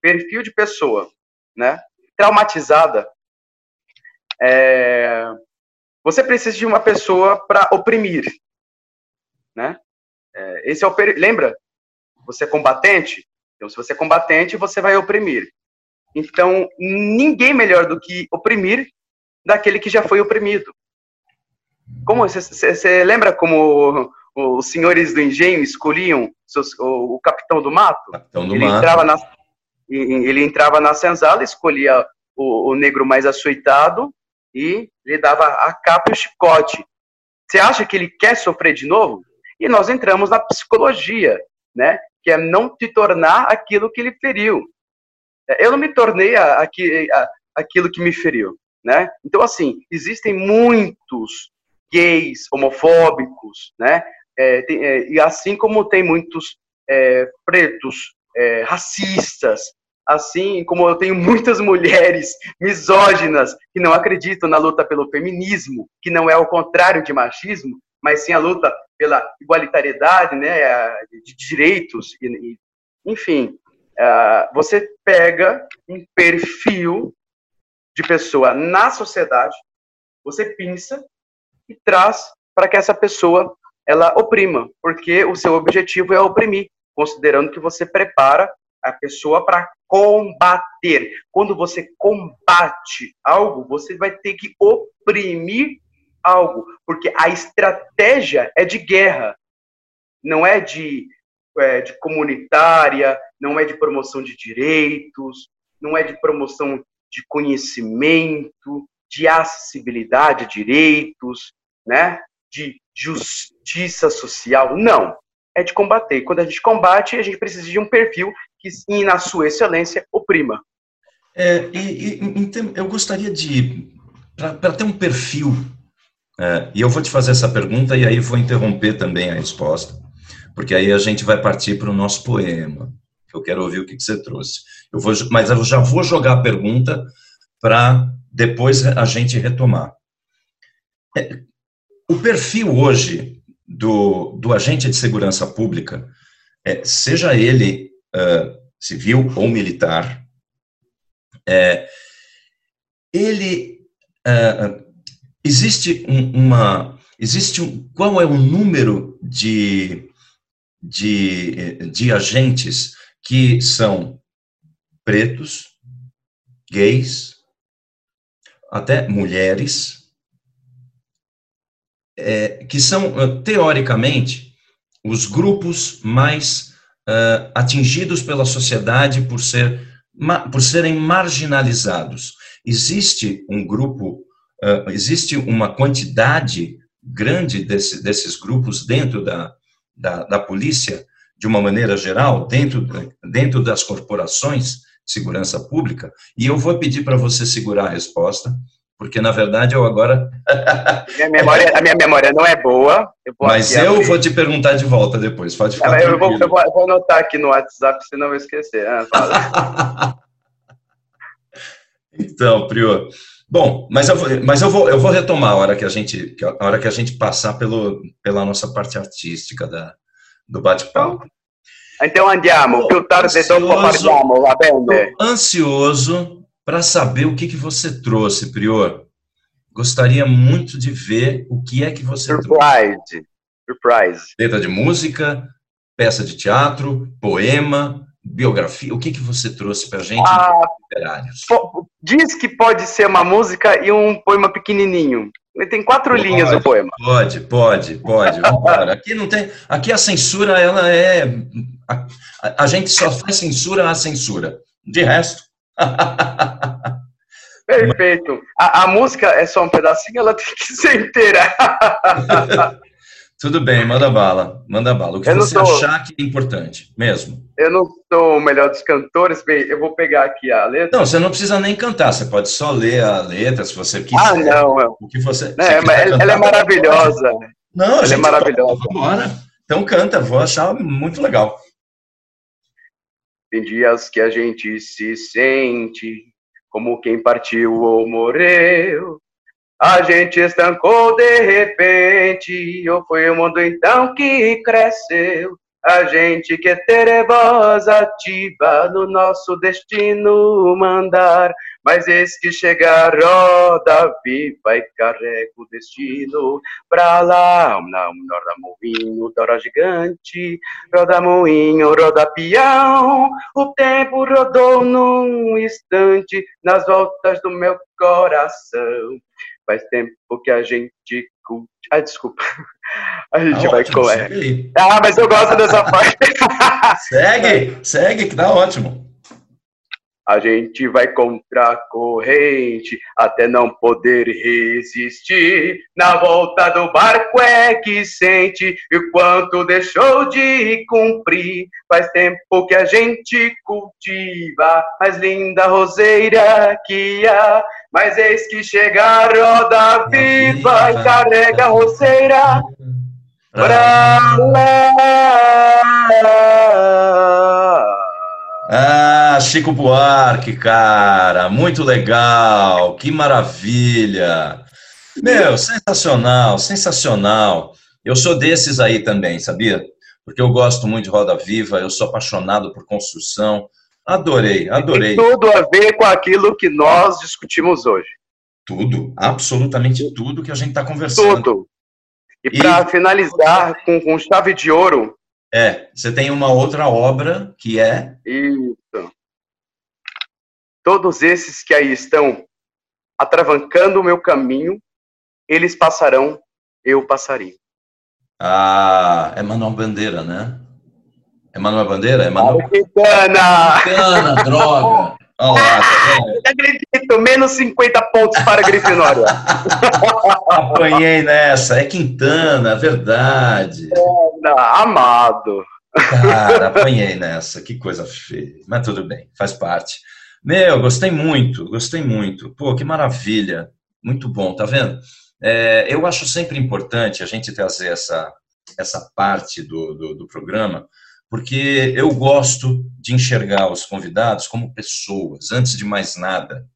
perfil de pessoa, né, traumatizada, é, você precisa de uma pessoa para oprimir, né? É, esse é o lembra? Você é combatente, então se você é combatente, você vai oprimir. Então ninguém melhor do que oprimir daquele que já foi oprimido. Como você lembra como os senhores do engenho escolhiam seus, o, o, capitão do mato? Capitão do ele mato. Entrava na, ele entrava na senzala, escolhia o, o negro mais açoitado e lhe dava a capa e o chicote. Você acha que ele quer sofrer de novo? E nós entramos na psicologia, né? Que é não te tornar aquilo que ele feriu. Eu não me tornei a, a, a, aquilo que me feriu, né? Então, assim, existem muitos gays, homofóbicos, né? É, tem, é, e assim como tem muitos é, pretos é, racistas, assim como eu tenho muitas mulheres misóginas que não acreditam na luta pelo feminismo, que não é o contrário de machismo, mas sim a luta pela igualitariedade, né, de direitos, e, enfim, você pega um perfil de pessoa na sociedade, você pensa e traz para que essa pessoa ela oprima, porque o seu objetivo é oprimir, considerando que você prepara a pessoa para combater. Quando você combate algo, você vai ter que oprimir algo, porque a estratégia é de guerra, não é de, é, de comunitária, não é de promoção de direitos, não é de promoção de conhecimento, de acessibilidade direitos, né? De justiça social. Não. É de combater. Quando a gente combate, a gente precisa de um perfil que, na sua excelência, oprima. É, e, e então, eu gostaria de, para ter um perfil, é, e eu vou te fazer essa pergunta e aí vou interromper também a resposta, porque aí a gente vai partir para o nosso poema, eu quero ouvir o que, que você trouxe. Eu vou, mas eu já vou jogar a pergunta para depois a gente retomar. É, o perfil hoje do, do agente de segurança pública, é, seja ele uh, civil ou militar, é, ele uh, existe um, uma existe um, qual é o número de, de, de agentes que são pretos, gays, até mulheres, é, que são, ah, teoricamente, os grupos mais uh, atingidos pela sociedade por, ser, por serem marginalizados. Existe um grupo, uh, existe uma quantidade grande desse, desses grupos dentro da, da, da polícia, de uma maneira geral, dentro, dentro das corporações, segurança pública, e eu vou pedir para você segurar a resposta, porque na verdade eu agora. minha memória, a minha memória não é boa. Eu Mas eu abrir. vou te perguntar de volta depois, pode ficar. eu, vou, eu, vou, eu, vou, anotar aqui no WhatsApp, senão eu vou esquecer. Ah, (laughs) então, Prior. Bom, mas eu vou, mas eu vou, eu vou retomar a hora que a gente, a hora que a gente passar pelo, pela nossa parte artística da, do bate-papo. Então andiamo, più tardi dopo parliamo, va bene? Ansioso para saber o que, que você trouxe, Prior. Gostaria muito de ver o que é que você Surprise. trouxe. Surprise. Letra de música, peça de teatro, poema, biografia. O que, que você trouxe para a gente ah, literários? Diz que pode ser uma música e um poema pequenininho. Tem quatro pode, linhas o poema. Pode, pode, pode. aqui não tem. Aqui a censura ela é. A, a gente só faz censura à censura. De resto. (laughs) Perfeito. A, a, música é só um pedacinho, ela tem que ser inteira. (laughs) Tudo bem, manda bala, manda bala. O que você achar que é importante, mesmo. Eu não sou o melhor dos cantores, bem, eu vou pegar aqui a letra. Não, você não precisa nem cantar, você pode só ler a letra, se você quiser. Ah, não. Eu... O que você, não, é, ela, ela é maravilhosa. Não, ela é maravilhosa. Bora. Então canta, vou achar muito legal. Tem dias que a gente se sente como quem partiu ou morreu. A gente estancou de repente, ou foi o mundo então que cresceu? A gente que é terevosa ativa no nosso destino mandar, mas eis que chega a roda viva e carrega o destino pra lá. Não, roda moinho, dora gigante, roda moinho, roda peão. O tempo rodou num instante nas voltas do meu coração. Faz tempo que a gente. Ah, desculpa. (laughs) A gente tá vai ótimo, com. Ah, mas eu gosto dessa (laughs) parte. segue, segue, que tá ótimo. A gente vai contra a corrente até não poder resistir. Na volta do barco é que sente o quanto deixou de cumprir. Faz tempo que a gente cultiva mais linda roseira que há. Mas eis que chega a roda viva e carrega a roseira pra lá. Ah, Chico Buarque, cara, muito legal, que maravilha. Meu, sensacional, sensacional. Eu sou desses aí também, sabia? Porque eu gosto muito de Roda Viva, eu sou apaixonado por construção. Adorei, adorei. Tem tudo a ver com aquilo que nós discutimos hoje. Tudo, absolutamente tudo que a gente está conversando. Tudo. E, e... para finalizar com, com chave de ouro, é, você tem uma outra obra que é. Isso. Todos esses que aí estão atravancando o meu caminho, eles passarão, eu passarei. Ah, é Manuel Bandeira, né? É Manuel Bandeira? É Manuel... Quintana! Quintana, droga! (laughs) Olha lá, tá vendo? acredito, menos 50 pontos para a Grifinória. (laughs) Apanhei nessa, é Quintana, verdade. amado. Cara, apanhei nessa, que coisa feia. Mas tudo bem, faz parte. Meu, gostei muito, gostei muito. Pô, que maravilha. Muito bom, tá vendo? É, eu acho sempre importante a gente trazer essa, essa parte do, do, do programa, porque eu gosto de enxergar os convidados como pessoas, antes de mais nada.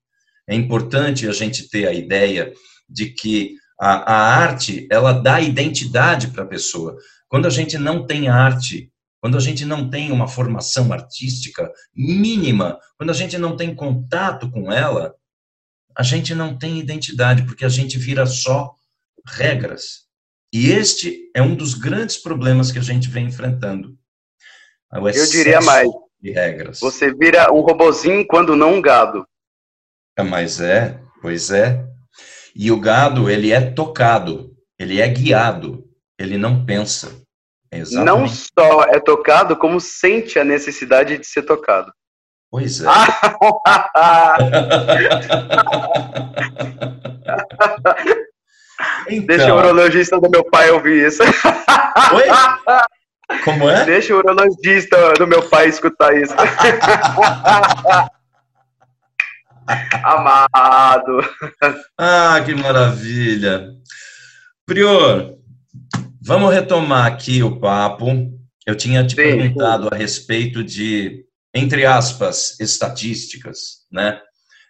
É importante a gente ter a ideia de que a, a arte, ela dá identidade para a pessoa. Quando a gente não tem arte, quando a gente não tem uma formação artística mínima, quando a gente não tem contato com ela, a gente não tem identidade, porque a gente vira só regras. E este é um dos grandes problemas que a gente vem enfrentando. Eu diria mais. De regras. Você vira um robozinho quando não um gado. É, mas é, pois é. E o gado, ele é tocado, ele é guiado, ele não pensa. Exatamente. Não só é tocado, como sente a necessidade de ser tocado. Pois é. então. (laughs) (laughs) Deixa o urologista do meu pai ouvir isso. Oi? (laughs) Como é? Deixa o urologista do meu pai escutar isso. (laughs) Amado. Ah, que maravilha. Prior, vamos retomar aqui o papo. Eu tinha te sim, perguntado sim. a respeito de, entre aspas, estatísticas, né?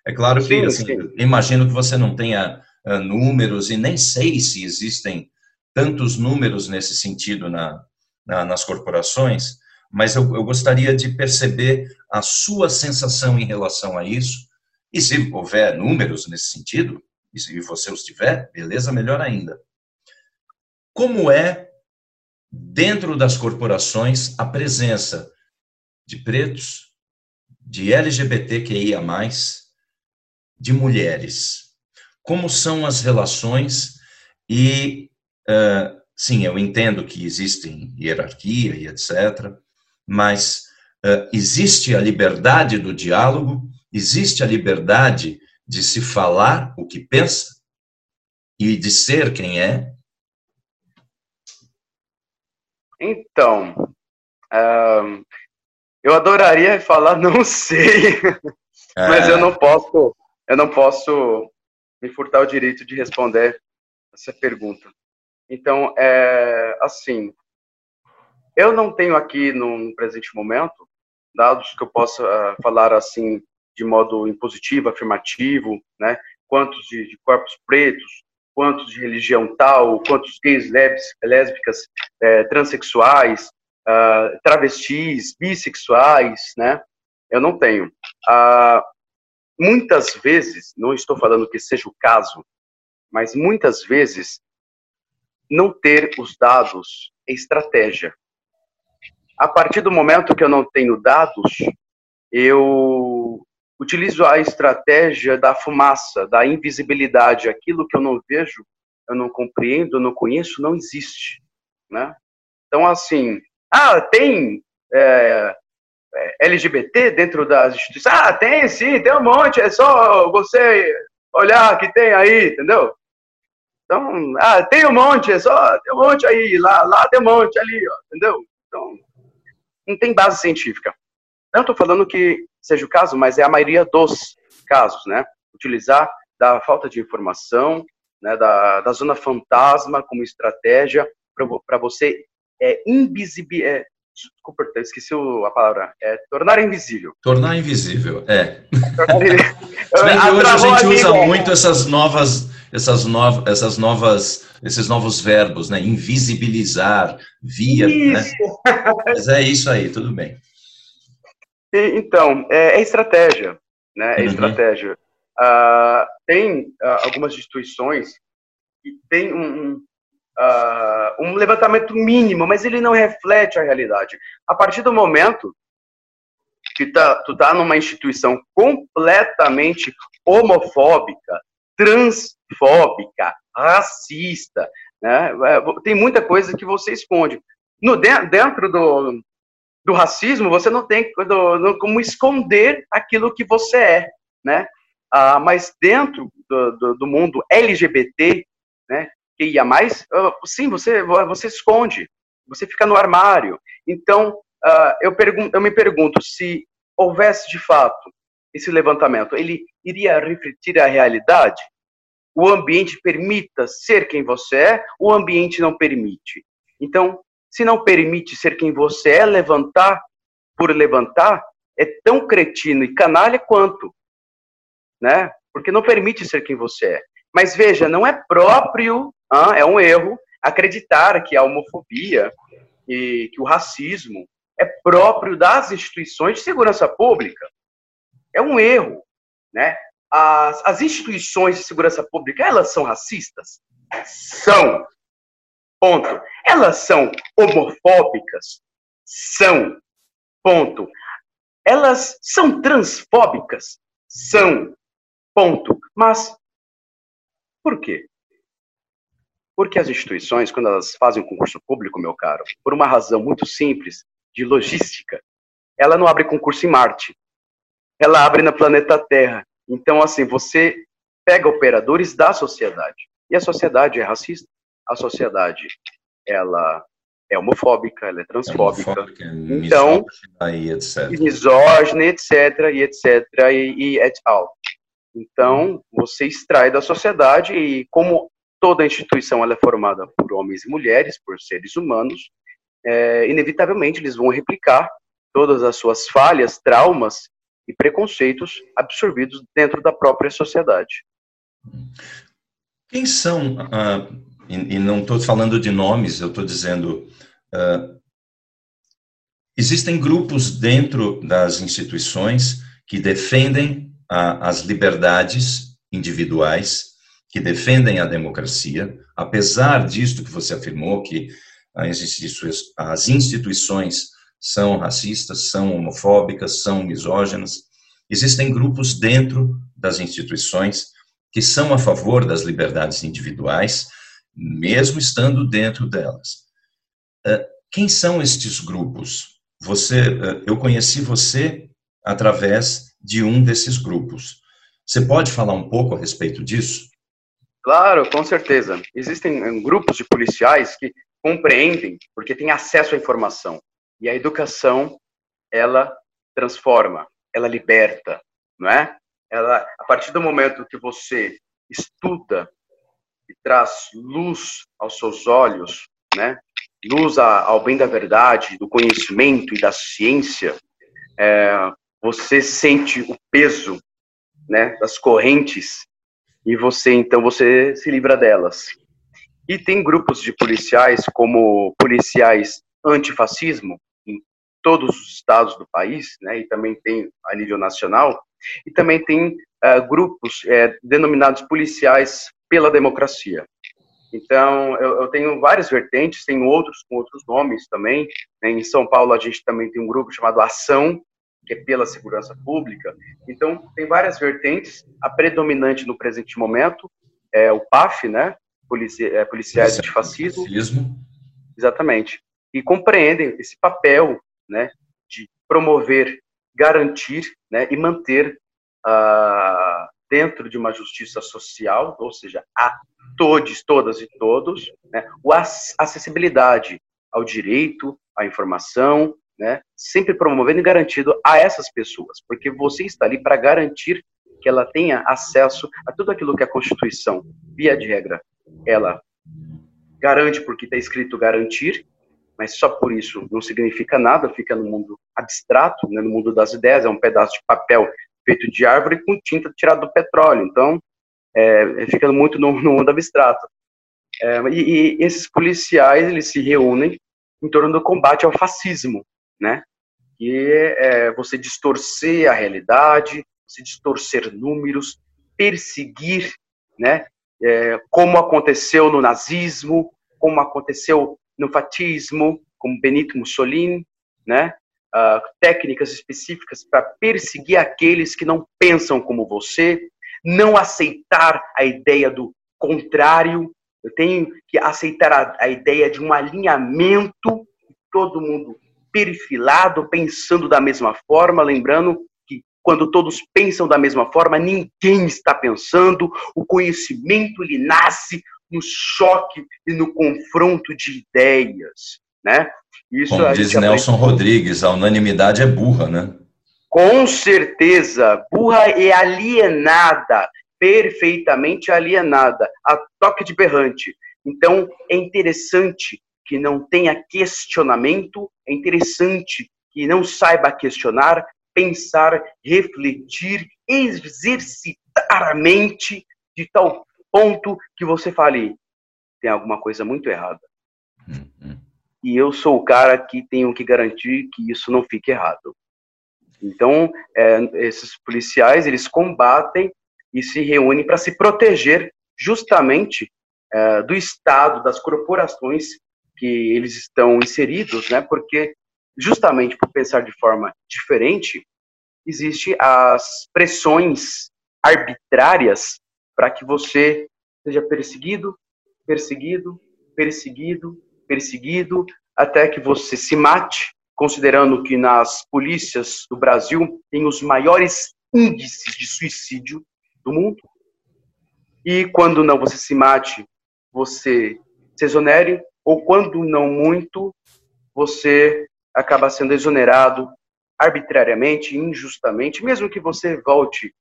É claro que, sim, assim, imagino que você não tenha uh, números e nem sei se existem tantos números nesse sentido na, na, nas corporações, mas eu, eu gostaria de perceber a sua sensação em relação a isso, e se houver números nesse sentido, e se você os tiver, beleza, melhor ainda. Como é, dentro das corporações, a presença de pretos, de LGBTQIA, de mulheres? Como são as relações e uh, Sim, eu entendo que existem hierarquia e etc., mas uh, existe a liberdade do diálogo, existe a liberdade de se falar o que pensa e de ser quem é? Então, uh, eu adoraria falar (laughs) não sei, é. mas eu não posso, eu não posso me furtar o direito de responder essa pergunta. Então, é assim, eu não tenho aqui no presente momento dados que eu possa uh, falar assim de modo impositivo, afirmativo, né? Quantos de, de, corpos pretos, quantos de religião tal, quantos gays, lésbicas, é, transexuais, uh, travestis, bissexuais, né? Eu não tenho. Uh, muitas vezes, não estou falando que seja o caso, mas muitas vezes não ter os dados é estratégia. A partir do momento que eu não tenho dados, eu utilizo a estratégia da fumaça, da invisibilidade. Aquilo que eu não vejo, eu não compreendo, eu não conheço, não existe, né? Então, assim, ah, tem é, é LGBT dentro das instituições? Ah, tem sim, tem um monte, é só você olhar que tem aí, entendeu? Então, ah, tem um monte, é só, tem um monte aí, lá, lá tem um monte ali, ó, entendeu? Então, não tem base científica. Não estou falando que seja o caso, mas é a maioria dos casos, né? Utilizar da falta de informação, né, da, da zona fantasma como estratégia para você é, invisibil, é, desculpa, eu esqueci a palavra, é tornar invisível. Tornar invisível, é. (laughs) hoje a gente usa muito essas novas, essas novas, essas novas, esses novos verbos, né? Invisibilizar, via, né? (laughs) Mas é isso aí, tudo bem. E, então, é, é, estratégia, né? É uhum. estratégia. Uh, tem uh, algumas instituições que têm um, uh, um levantamento mínimo, mas ele não reflete a realidade. A partir do momento que tá, tu tá numa instituição completamente homofóbica, transfóbica, racista, né? É, tem muita coisa que você esconde. No, dentro do, do racismo, você não tem como esconder aquilo que você é, né? Ah, mas dentro do, do, do, mundo LGBT, né, que ia mais, uh, sim, você, você esconde, você fica no armário. Então, uh, eu, pergun eu me pergunto se houvesse de fato esse levantamento, ele iria refletir a realidade? O ambiente permita ser quem você é, o ambiente não permite. Então, se não permite ser quem você é, levantar por levantar, é tão cretino e canalha quanto, né? Porque não permite ser quem você é. Mas veja, não é próprio, ah, é um erro acreditar que a homofobia e que o racismo é próprio das instituições de segurança pública. É um erro, né? As, as instituições de segurança pública, elas são racistas? São. Ponto. Elas são homofóbicas? São. Ponto. Elas são transfóbicas? São. Ponto. Mas por quê? Porque as instituições, quando elas fazem um concurso público, meu caro, por uma razão muito simples, de logística, ela não abre concurso em Marte. Ela abre na planeta Terra. Então, assim, você pega operadores da sociedade. E a sociedade é racista, a sociedade, ela é homofóbica, ela é transfóbica. É homofóbica, então, e etc. misógina, etc, e etc, e, e et al. Então, você extrai da sociedade e como toda instituição ela é formada por homens e mulheres, por seres humanos, é, inevitavelmente eles vão replicar todas as suas falhas, traumas e preconceitos absorvidos dentro da própria sociedade. Quem são, uh, e, e, não estou falando de nomes, eu estou dizendo, uh, existem grupos dentro das instituições que defendem a, as liberdades individuais, que defendem a democracia, apesar disto que você afirmou, que as instituições, as instituições são racistas, são homofóbicas, são misóginas, existem grupos dentro das instituições que são a favor das liberdades individuais, mesmo estando dentro delas. Eh, quem são estes grupos? Você, eh, eu conheci você através de um desses grupos. Você pode falar um pouco a respeito disso? Claro, com certeza. Existem eh, grupos de policiais que compreendem porque têm acesso à informação. E a educação, ela transforma, ela liberta, não é? Ela, a partir do momento que você estuda e traz luz aos seus olhos, né? Luz ao bem da verdade, do conhecimento e da ciência, é, você sente o peso, né, das correntes e você então você se livra delas. E tem grupos de policiais como policiais antifascismo todos os estados do país, né, e também tem a nível nacional, e também tem uh, grupos uh, denominados policiais pela democracia. Então, eu, eu, tenho várias vertentes, tenho outros com outros nomes também. Né? Em São Paulo, a gente também tem um grupo chamado Ação, que é pela segurança pública. Então, tem várias vertentes. A predominante no presente momento é o PAF, né? Polici é, policiais de fascismo. fascismo. Exatamente. E compreendem esse papel, né? De promover, garantir, né? E manter uh, dentro de uma justiça social, ou seja, a todos, todas e todos, né? A acessibilidade ao direito, à informação, né, sempre promovendo e garantindo a essas pessoas, porque você está ali para garantir que ela tenha acesso a tudo aquilo que a Constituição, via de regra, ela garante porque está escrito garantir, mas só por isso não significa nada, fica no mundo abstrato, né, no mundo das ideias, é um pedaço de papel feito de árvore com tinta tirada do petróleo, então é, fica muito no, no mundo abstrato. É, e, e esses policiais, eles se reúnem em torno do combate ao fascismo, né? Que é você distorcer a realidade, você distorcer números, perseguir, né? É, como aconteceu no nazismo, como aconteceu no fascismo, como Benito Mussolini, né? Uh, técnicas específicas para perseguir aqueles que não pensam como você, não aceitar a ideia do contrário. Eu tenho que aceitar a, a ideia de um alinhamento, todo mundo perfilado, pensando da mesma forma, lembrando que quando todos pensam da mesma forma, ninguém está pensando, o conhecimento ele nasce no choque e no confronto de ideias, né? Isso Como diz Nelson aprende... Rodrigues, a unanimidade é burra, né? Com certeza, burra e alienada, perfeitamente alienada, a toque de berrante. Então, é interessante que não tenha questionamento, é interessante que não saiba questionar, pensar, refletir, exercitar a mente de tal ponto que você fale, tem alguma coisa muito errada. Uhum. E eu sou o cara que tenho que garantir que isso não fique errado. Então, é, esses policiais, eles combatem e se reúnem para se proteger justamente é, do Estado, das corporações que eles estão inseridos, né? Porque justamente por pensar de forma diferente, existe as pressões arbitrárias para que você seja perseguido, perseguido, perseguido, perseguido, até que você se mate, considerando que nas polícias do Brasil tem os maiores índices de suicídio do mundo. E quando não você se mate, você se exonere, ou quando não muito, você acaba sendo exonerado arbitrariamente, injustamente, mesmo que você volte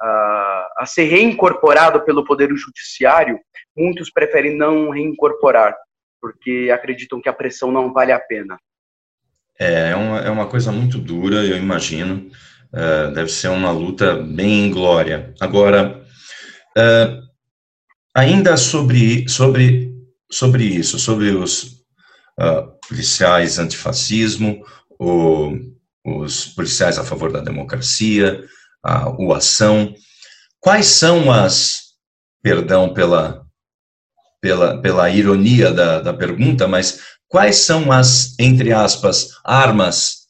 a, ser reincorporado pelo Poder Judiciário, muitos preferem não reincorporar, porque acreditam que a pressão não vale a pena. É, é uma, é uma coisa muito dura, eu imagino. Uh, deve ser uma luta bem glória. Agora, uh, ainda sobre, sobre sobre isso, sobre os uh, policiais antifascismo, o, os policiais a favor da democracia, a, o ação. Quais são as, perdão pela, pela, pela ironia da, da pergunta, mas quais são as, entre aspas, armas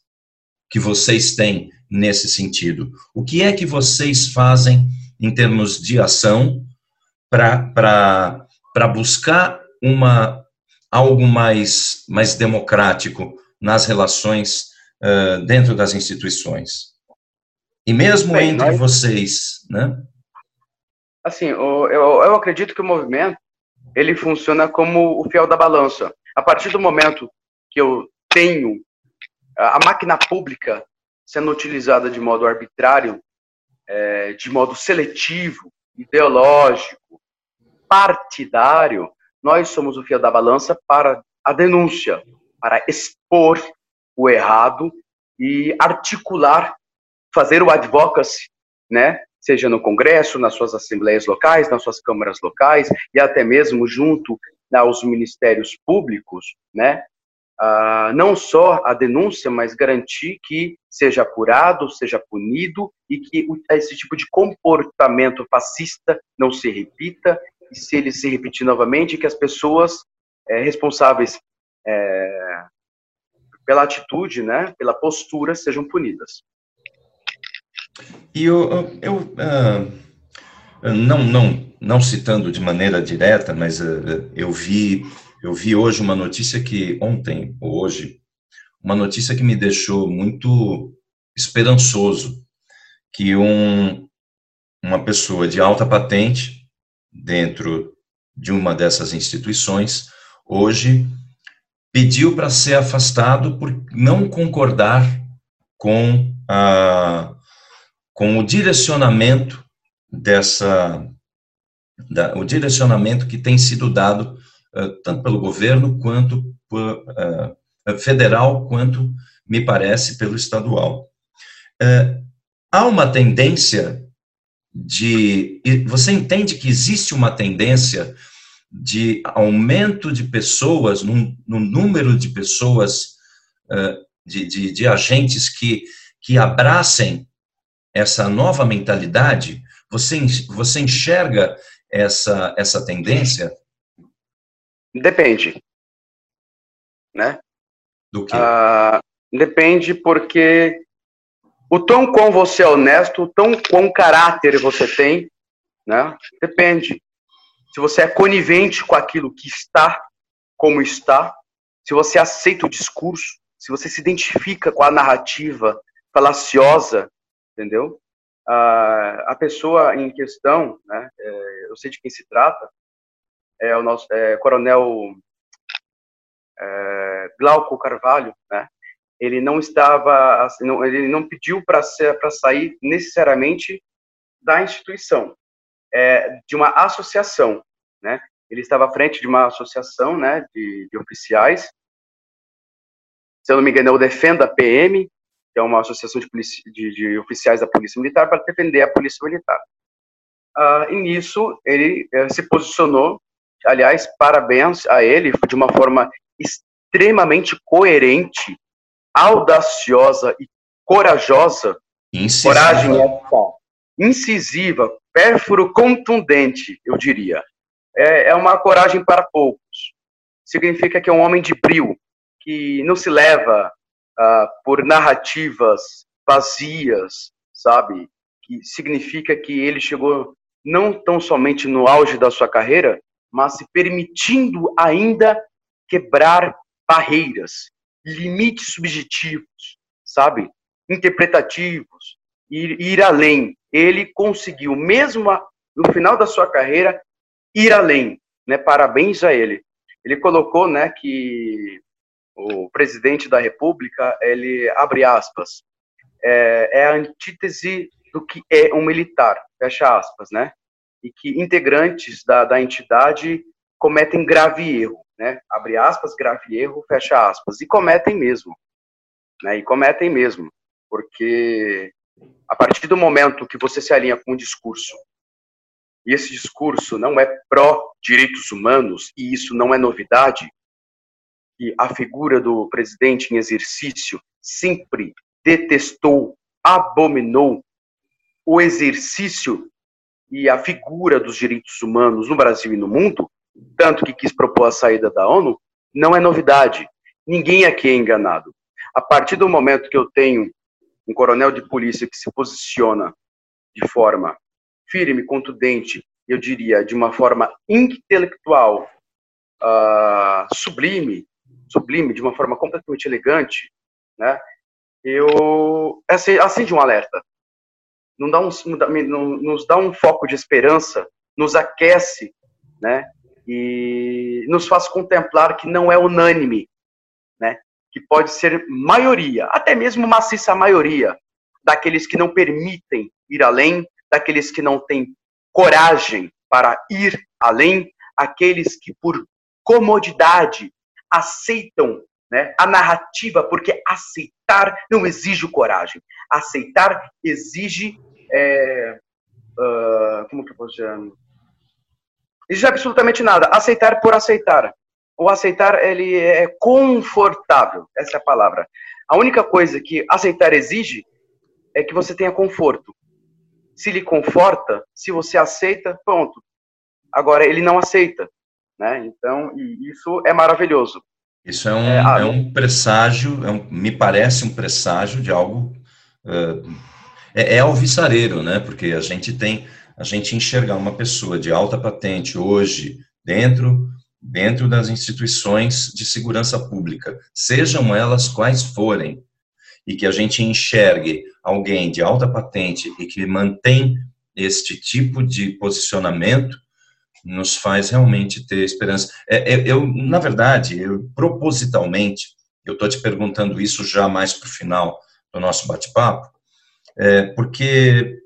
que vocês têm nesse sentido? O que é que vocês fazem em termos de ação para buscar uma algo mais mais democrático nas relações uh, dentro das instituições. E mesmo Bem, entre nós... vocês, né? assim, eu, eu acredito que o movimento ele funciona como o fiel da balança. A partir do momento que eu tenho a máquina pública sendo utilizada de modo arbitrário, é, de modo seletivo, ideológico, partidário, nós somos o fiel da balança para a denúncia, para expor o errado e articular, fazer o advocacy, né? Seja no Congresso, nas suas assembleias locais, nas suas câmaras locais e até mesmo junto aos ministérios públicos, né? Ah, não só a denúncia, mas garantir que seja apurado, seja punido e que esse tipo de comportamento fascista não se repita e se ele se repetir novamente, que as pessoas é, responsáveis é, pela atitude, né, pela postura, sejam punidas. E eu, eu uh, não, não, não citando de maneira direta, mas uh, eu vi eu vi hoje uma notícia que ontem ou hoje uma notícia que me deixou muito esperançoso que um, uma pessoa de alta patente dentro de uma dessas instituições hoje pediu para ser afastado por não concordar com, a, com o direcionamento dessa, da, o direcionamento que tem sido dado uh, tanto pelo governo quanto uh, federal, quanto, me parece, pelo estadual. Uh, há uma tendência de. Você entende que existe uma tendência de aumento de pessoas, no, no número de pessoas, de, de, de, agentes que, que abracem essa nova mentalidade? Você, você enxerga essa, essa tendência? Depende. Né? Do que? Uh, depende porque o tão com você é honesto, o tão com caráter você tem, né? Depende se você é conivente com aquilo que está como está, se você aceita o discurso, se você se identifica com a narrativa falaciosa, entendeu? a pessoa em questão, né, é, eu sei de quem se trata, é o nosso é, coronel é, Glauco Carvalho, né? Ele não estava, assim, não, ele não pediu para sair necessariamente da instituição, é, de uma associação, né? Ele estava à frente de uma associação, né, de, de oficiais. Se eu não me engano, é o Defenda PM, que é uma associação de, de, de oficiais da Polícia Militar para defender a Polícia Militar. Ah, e nisso ele eh, se posicionou, aliás, parabéns a ele, de uma forma extremamente coerente, audaciosa e corajosa. Incisiva. Coragem é incisiva, pérfuro, contundente, eu diria. É, é uma coragem para poucos. Significa que é um homem de brio, que não se leva uh, por narrativas vazias, sabe? Que significa que ele chegou não tão somente no auge da sua carreira, mas se permitindo ainda quebrar barreiras, limites subjetivos, sabe? Interpretativos, ir, ir além. Ele conseguiu, mesmo no final da sua carreira, ir além. Né? Parabéns a ele. Ele colocou né, que o presidente da República, ele abre aspas, é, é a antítese do que é um militar, fecha aspas, né? E que integrantes da, da entidade cometem grave erro, né? Abre aspas, grave erro, fecha aspas, e cometem mesmo, né? E cometem mesmo, porque a partir do momento que você se alinha com um discurso e esse discurso não é pró-direitos humanos, e isso não é novidade, e a figura do presidente em exercício sempre detestou, abominou o exercício e a figura dos direitos humanos no Brasil e no mundo, tanto que quis propor a saída da ONU, não é novidade. Ninguém aqui é enganado. A partir do momento que eu tenho um coronel de polícia que se posiciona de forma firme, contundente, eu diria, de uma forma intelectual, uh, sublime, sublime, de uma forma completamente elegante, né? Eu acende um alerta, não dá um, nos dá um foco de esperança nos aquece, né? E nos faz contemplar que não é unânime, né? Que pode ser maioria, até mesmo maciça maioria, daqueles que não permitem ir além, daqueles que não têm coragem para ir além, aqueles que por comodidade aceitam né, a narrativa, porque aceitar não exige coragem. Aceitar exige. É, uh, como que eu posso dizer? Exige absolutamente nada. Aceitar por aceitar. O aceitar, ele é confortável. Essa é a palavra. A única coisa que aceitar exige é que você tenha conforto. Se lhe conforta, se você aceita, pronto. Agora, ele não aceita. Né? Então, isso é maravilhoso. Isso é um, é, ah, é um presságio, é um, me parece um presságio de algo. Uh, é, é alvissareiro, né? Porque a gente tem, a gente enxergar uma pessoa de alta patente hoje dentro dentro das instituições de segurança pública, sejam elas quais forem, e que a gente enxergue alguém de alta patente e que mantém este tipo de posicionamento, nos faz realmente ter esperança. É, é, eu, na verdade, eu propositalmente, eu estou te perguntando isso já mais para o final do nosso bate-papo, é, porque,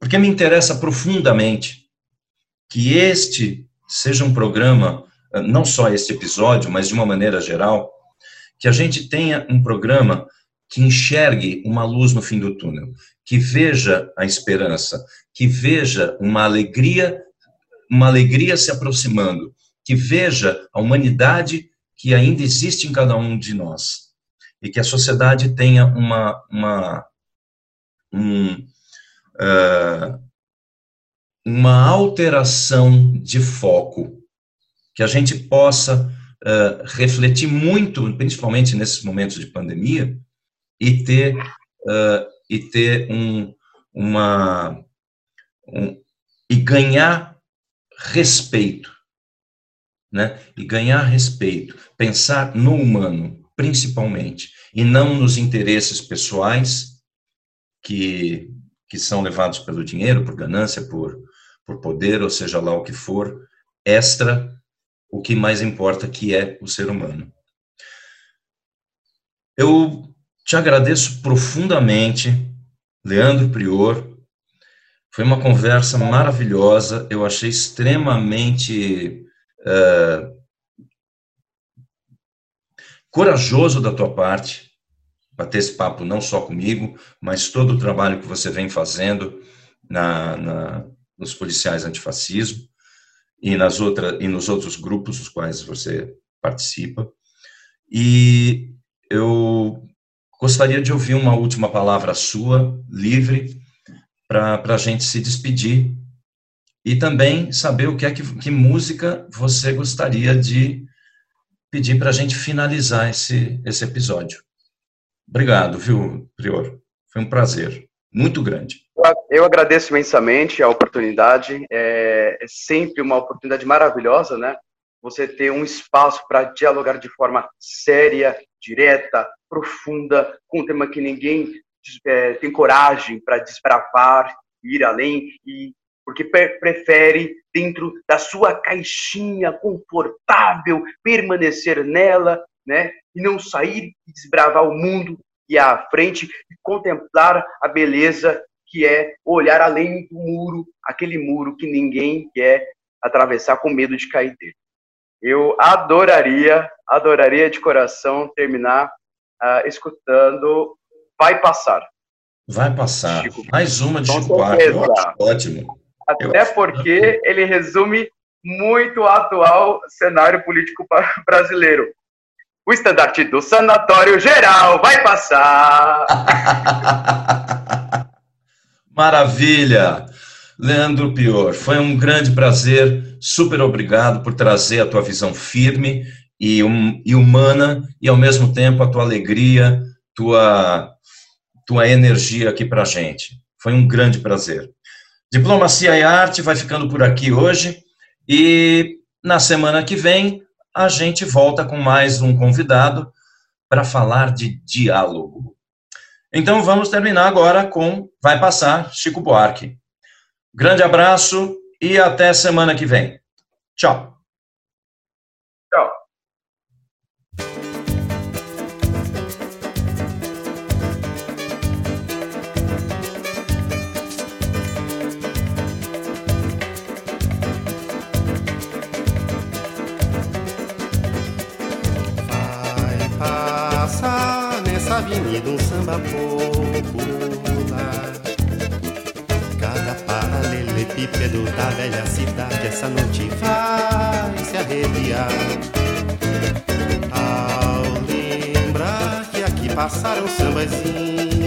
porque me interessa profundamente que este seja um programa, não só este episódio, mas de uma maneira geral, que a gente tenha um programa que enxergue uma luz no fim do túnel, que veja a esperança, que veja uma alegria uma alegria se aproximando, que veja a humanidade que ainda existe em cada um de nós e que a sociedade tenha uma, uma um, uh, uma alteração de foco, que a gente possa uh, refletir muito, principalmente nesses momentos de pandemia, e ter uh, e ter um, uma um, e ganhar respeito, né? E ganhar respeito, pensar no humano, principalmente, e não nos interesses pessoais que que são levados pelo dinheiro, por ganância, por por poder, ou seja lá o que for, extra o que mais importa que é o ser humano. Eu te agradeço profundamente, Leandro Prior, foi uma conversa maravilhosa, eu achei extremamente uh, corajoso da tua parte bater esse papo não só comigo, mas todo o trabalho que você vem fazendo na, na nos policiais antifascismo e nas outra, e nos outros grupos dos quais você participa. E eu gostaria de ouvir uma última palavra sua, livre, para a gente se despedir e também saber o que é que, que música você gostaria de pedir para a gente finalizar esse, esse episódio. Obrigado, viu, Prior? Foi um prazer muito grande. Eu agradeço imensamente a oportunidade. É, é sempre uma oportunidade maravilhosa, né? Você ter um espaço para dialogar de forma séria, direta, profunda, com um tema que ninguém é, tem coragem para desbravar, ir além, e porque prefere, dentro da sua caixinha confortável, permanecer nela, né? E não sair e desbravar o mundo e à frente e contemplar a beleza que é olhar além do muro, aquele muro que ninguém quer atravessar com medo de cair dele. Eu adoraria, adoraria de coração terminar uh, escutando vai passar. Vai passar. Chico. Mais uma de Chico Buarque. Ótimo. Até porque ele resume muito o atual cenário político brasileiro. O estandarte do Sanatório Geral vai passar. (laughs) Maravilha! Leandro Pior, foi um grande prazer, super obrigado por trazer a tua visão firme e, um, e humana, e ao mesmo tempo a tua alegria, tua tua energia aqui para a gente. Foi um grande prazer. Diplomacia e Arte vai ficando por aqui hoje e na semana que vem a gente volta com mais um convidado para falar de diálogo. Então vamos terminar agora com Vai Passar, Chico Buarque. Grande abraço e até semana que vem. Tchau. Samba popular. Cada paralelepípedo da velha cidade essa noite vai se arrepiar. Ao lembrar que aqui passaram sambas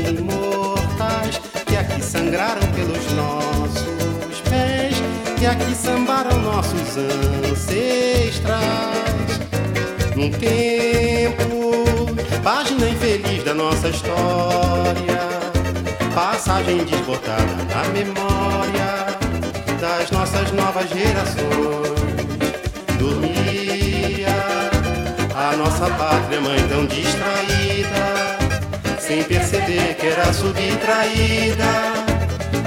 imortais, que aqui sangraram pelos nossos pés, que aqui sambaram nossos ancestrais. Num tempo, página infeliz da nossa história, passagem desbotada na memória das nossas novas gerações. Dormia a nossa pátria mãe tão distraída, sem perceber que era subtraída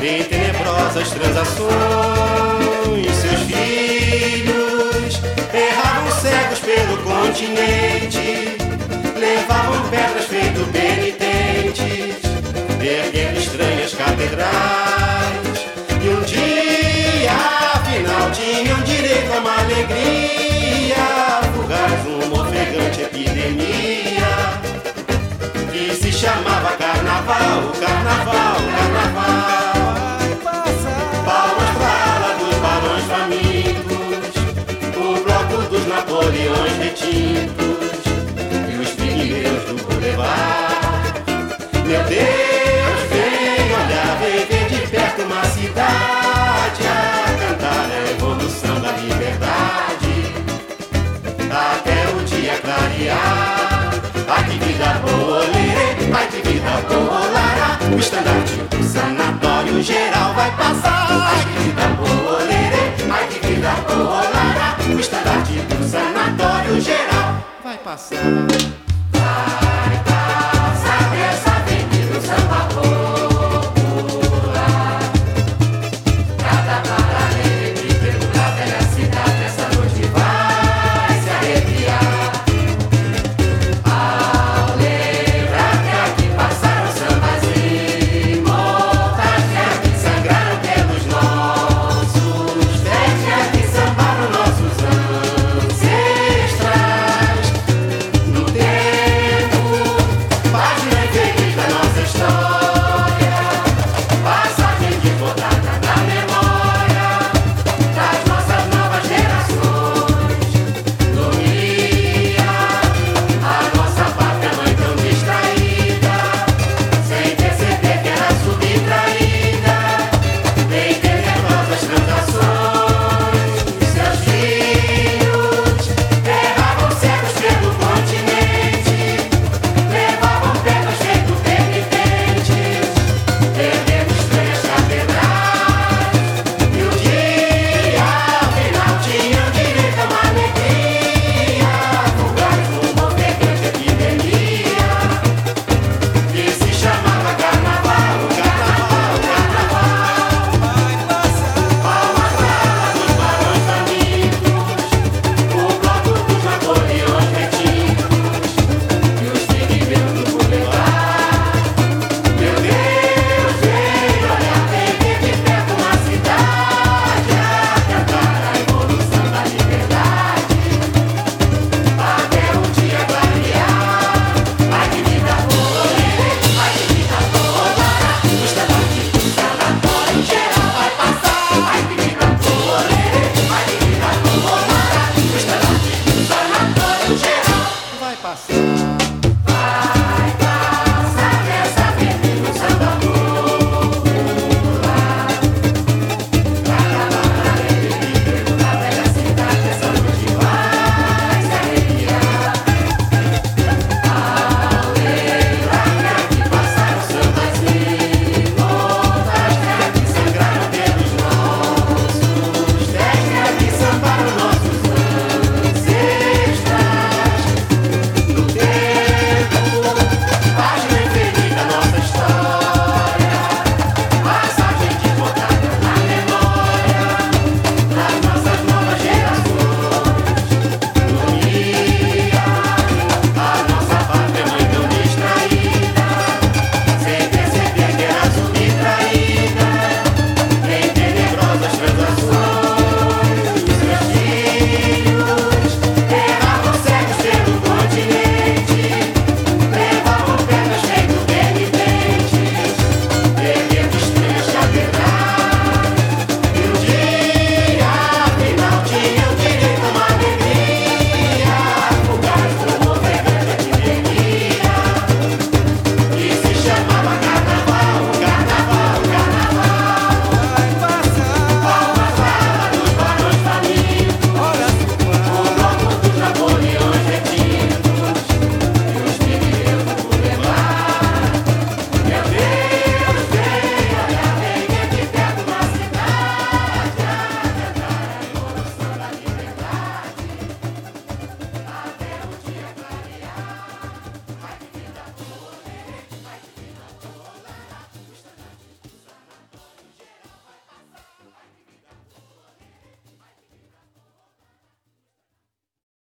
em tenebrosas transações. Seus filhos erravam cegos pelo continente, levavam pedras feito penitentes, erguendo estranhas catedrais. E um dia, afinal, tinham direito a uma alegria, fugaz, uma ofegante epidemia, que se chamava carnaval, carnaval, carnaval. O estandarte do sanatório geral vai passar. Ai que vida boa, lerê, ai que vida boa, lara, o estandarte do sanatório geral vai passar. Vai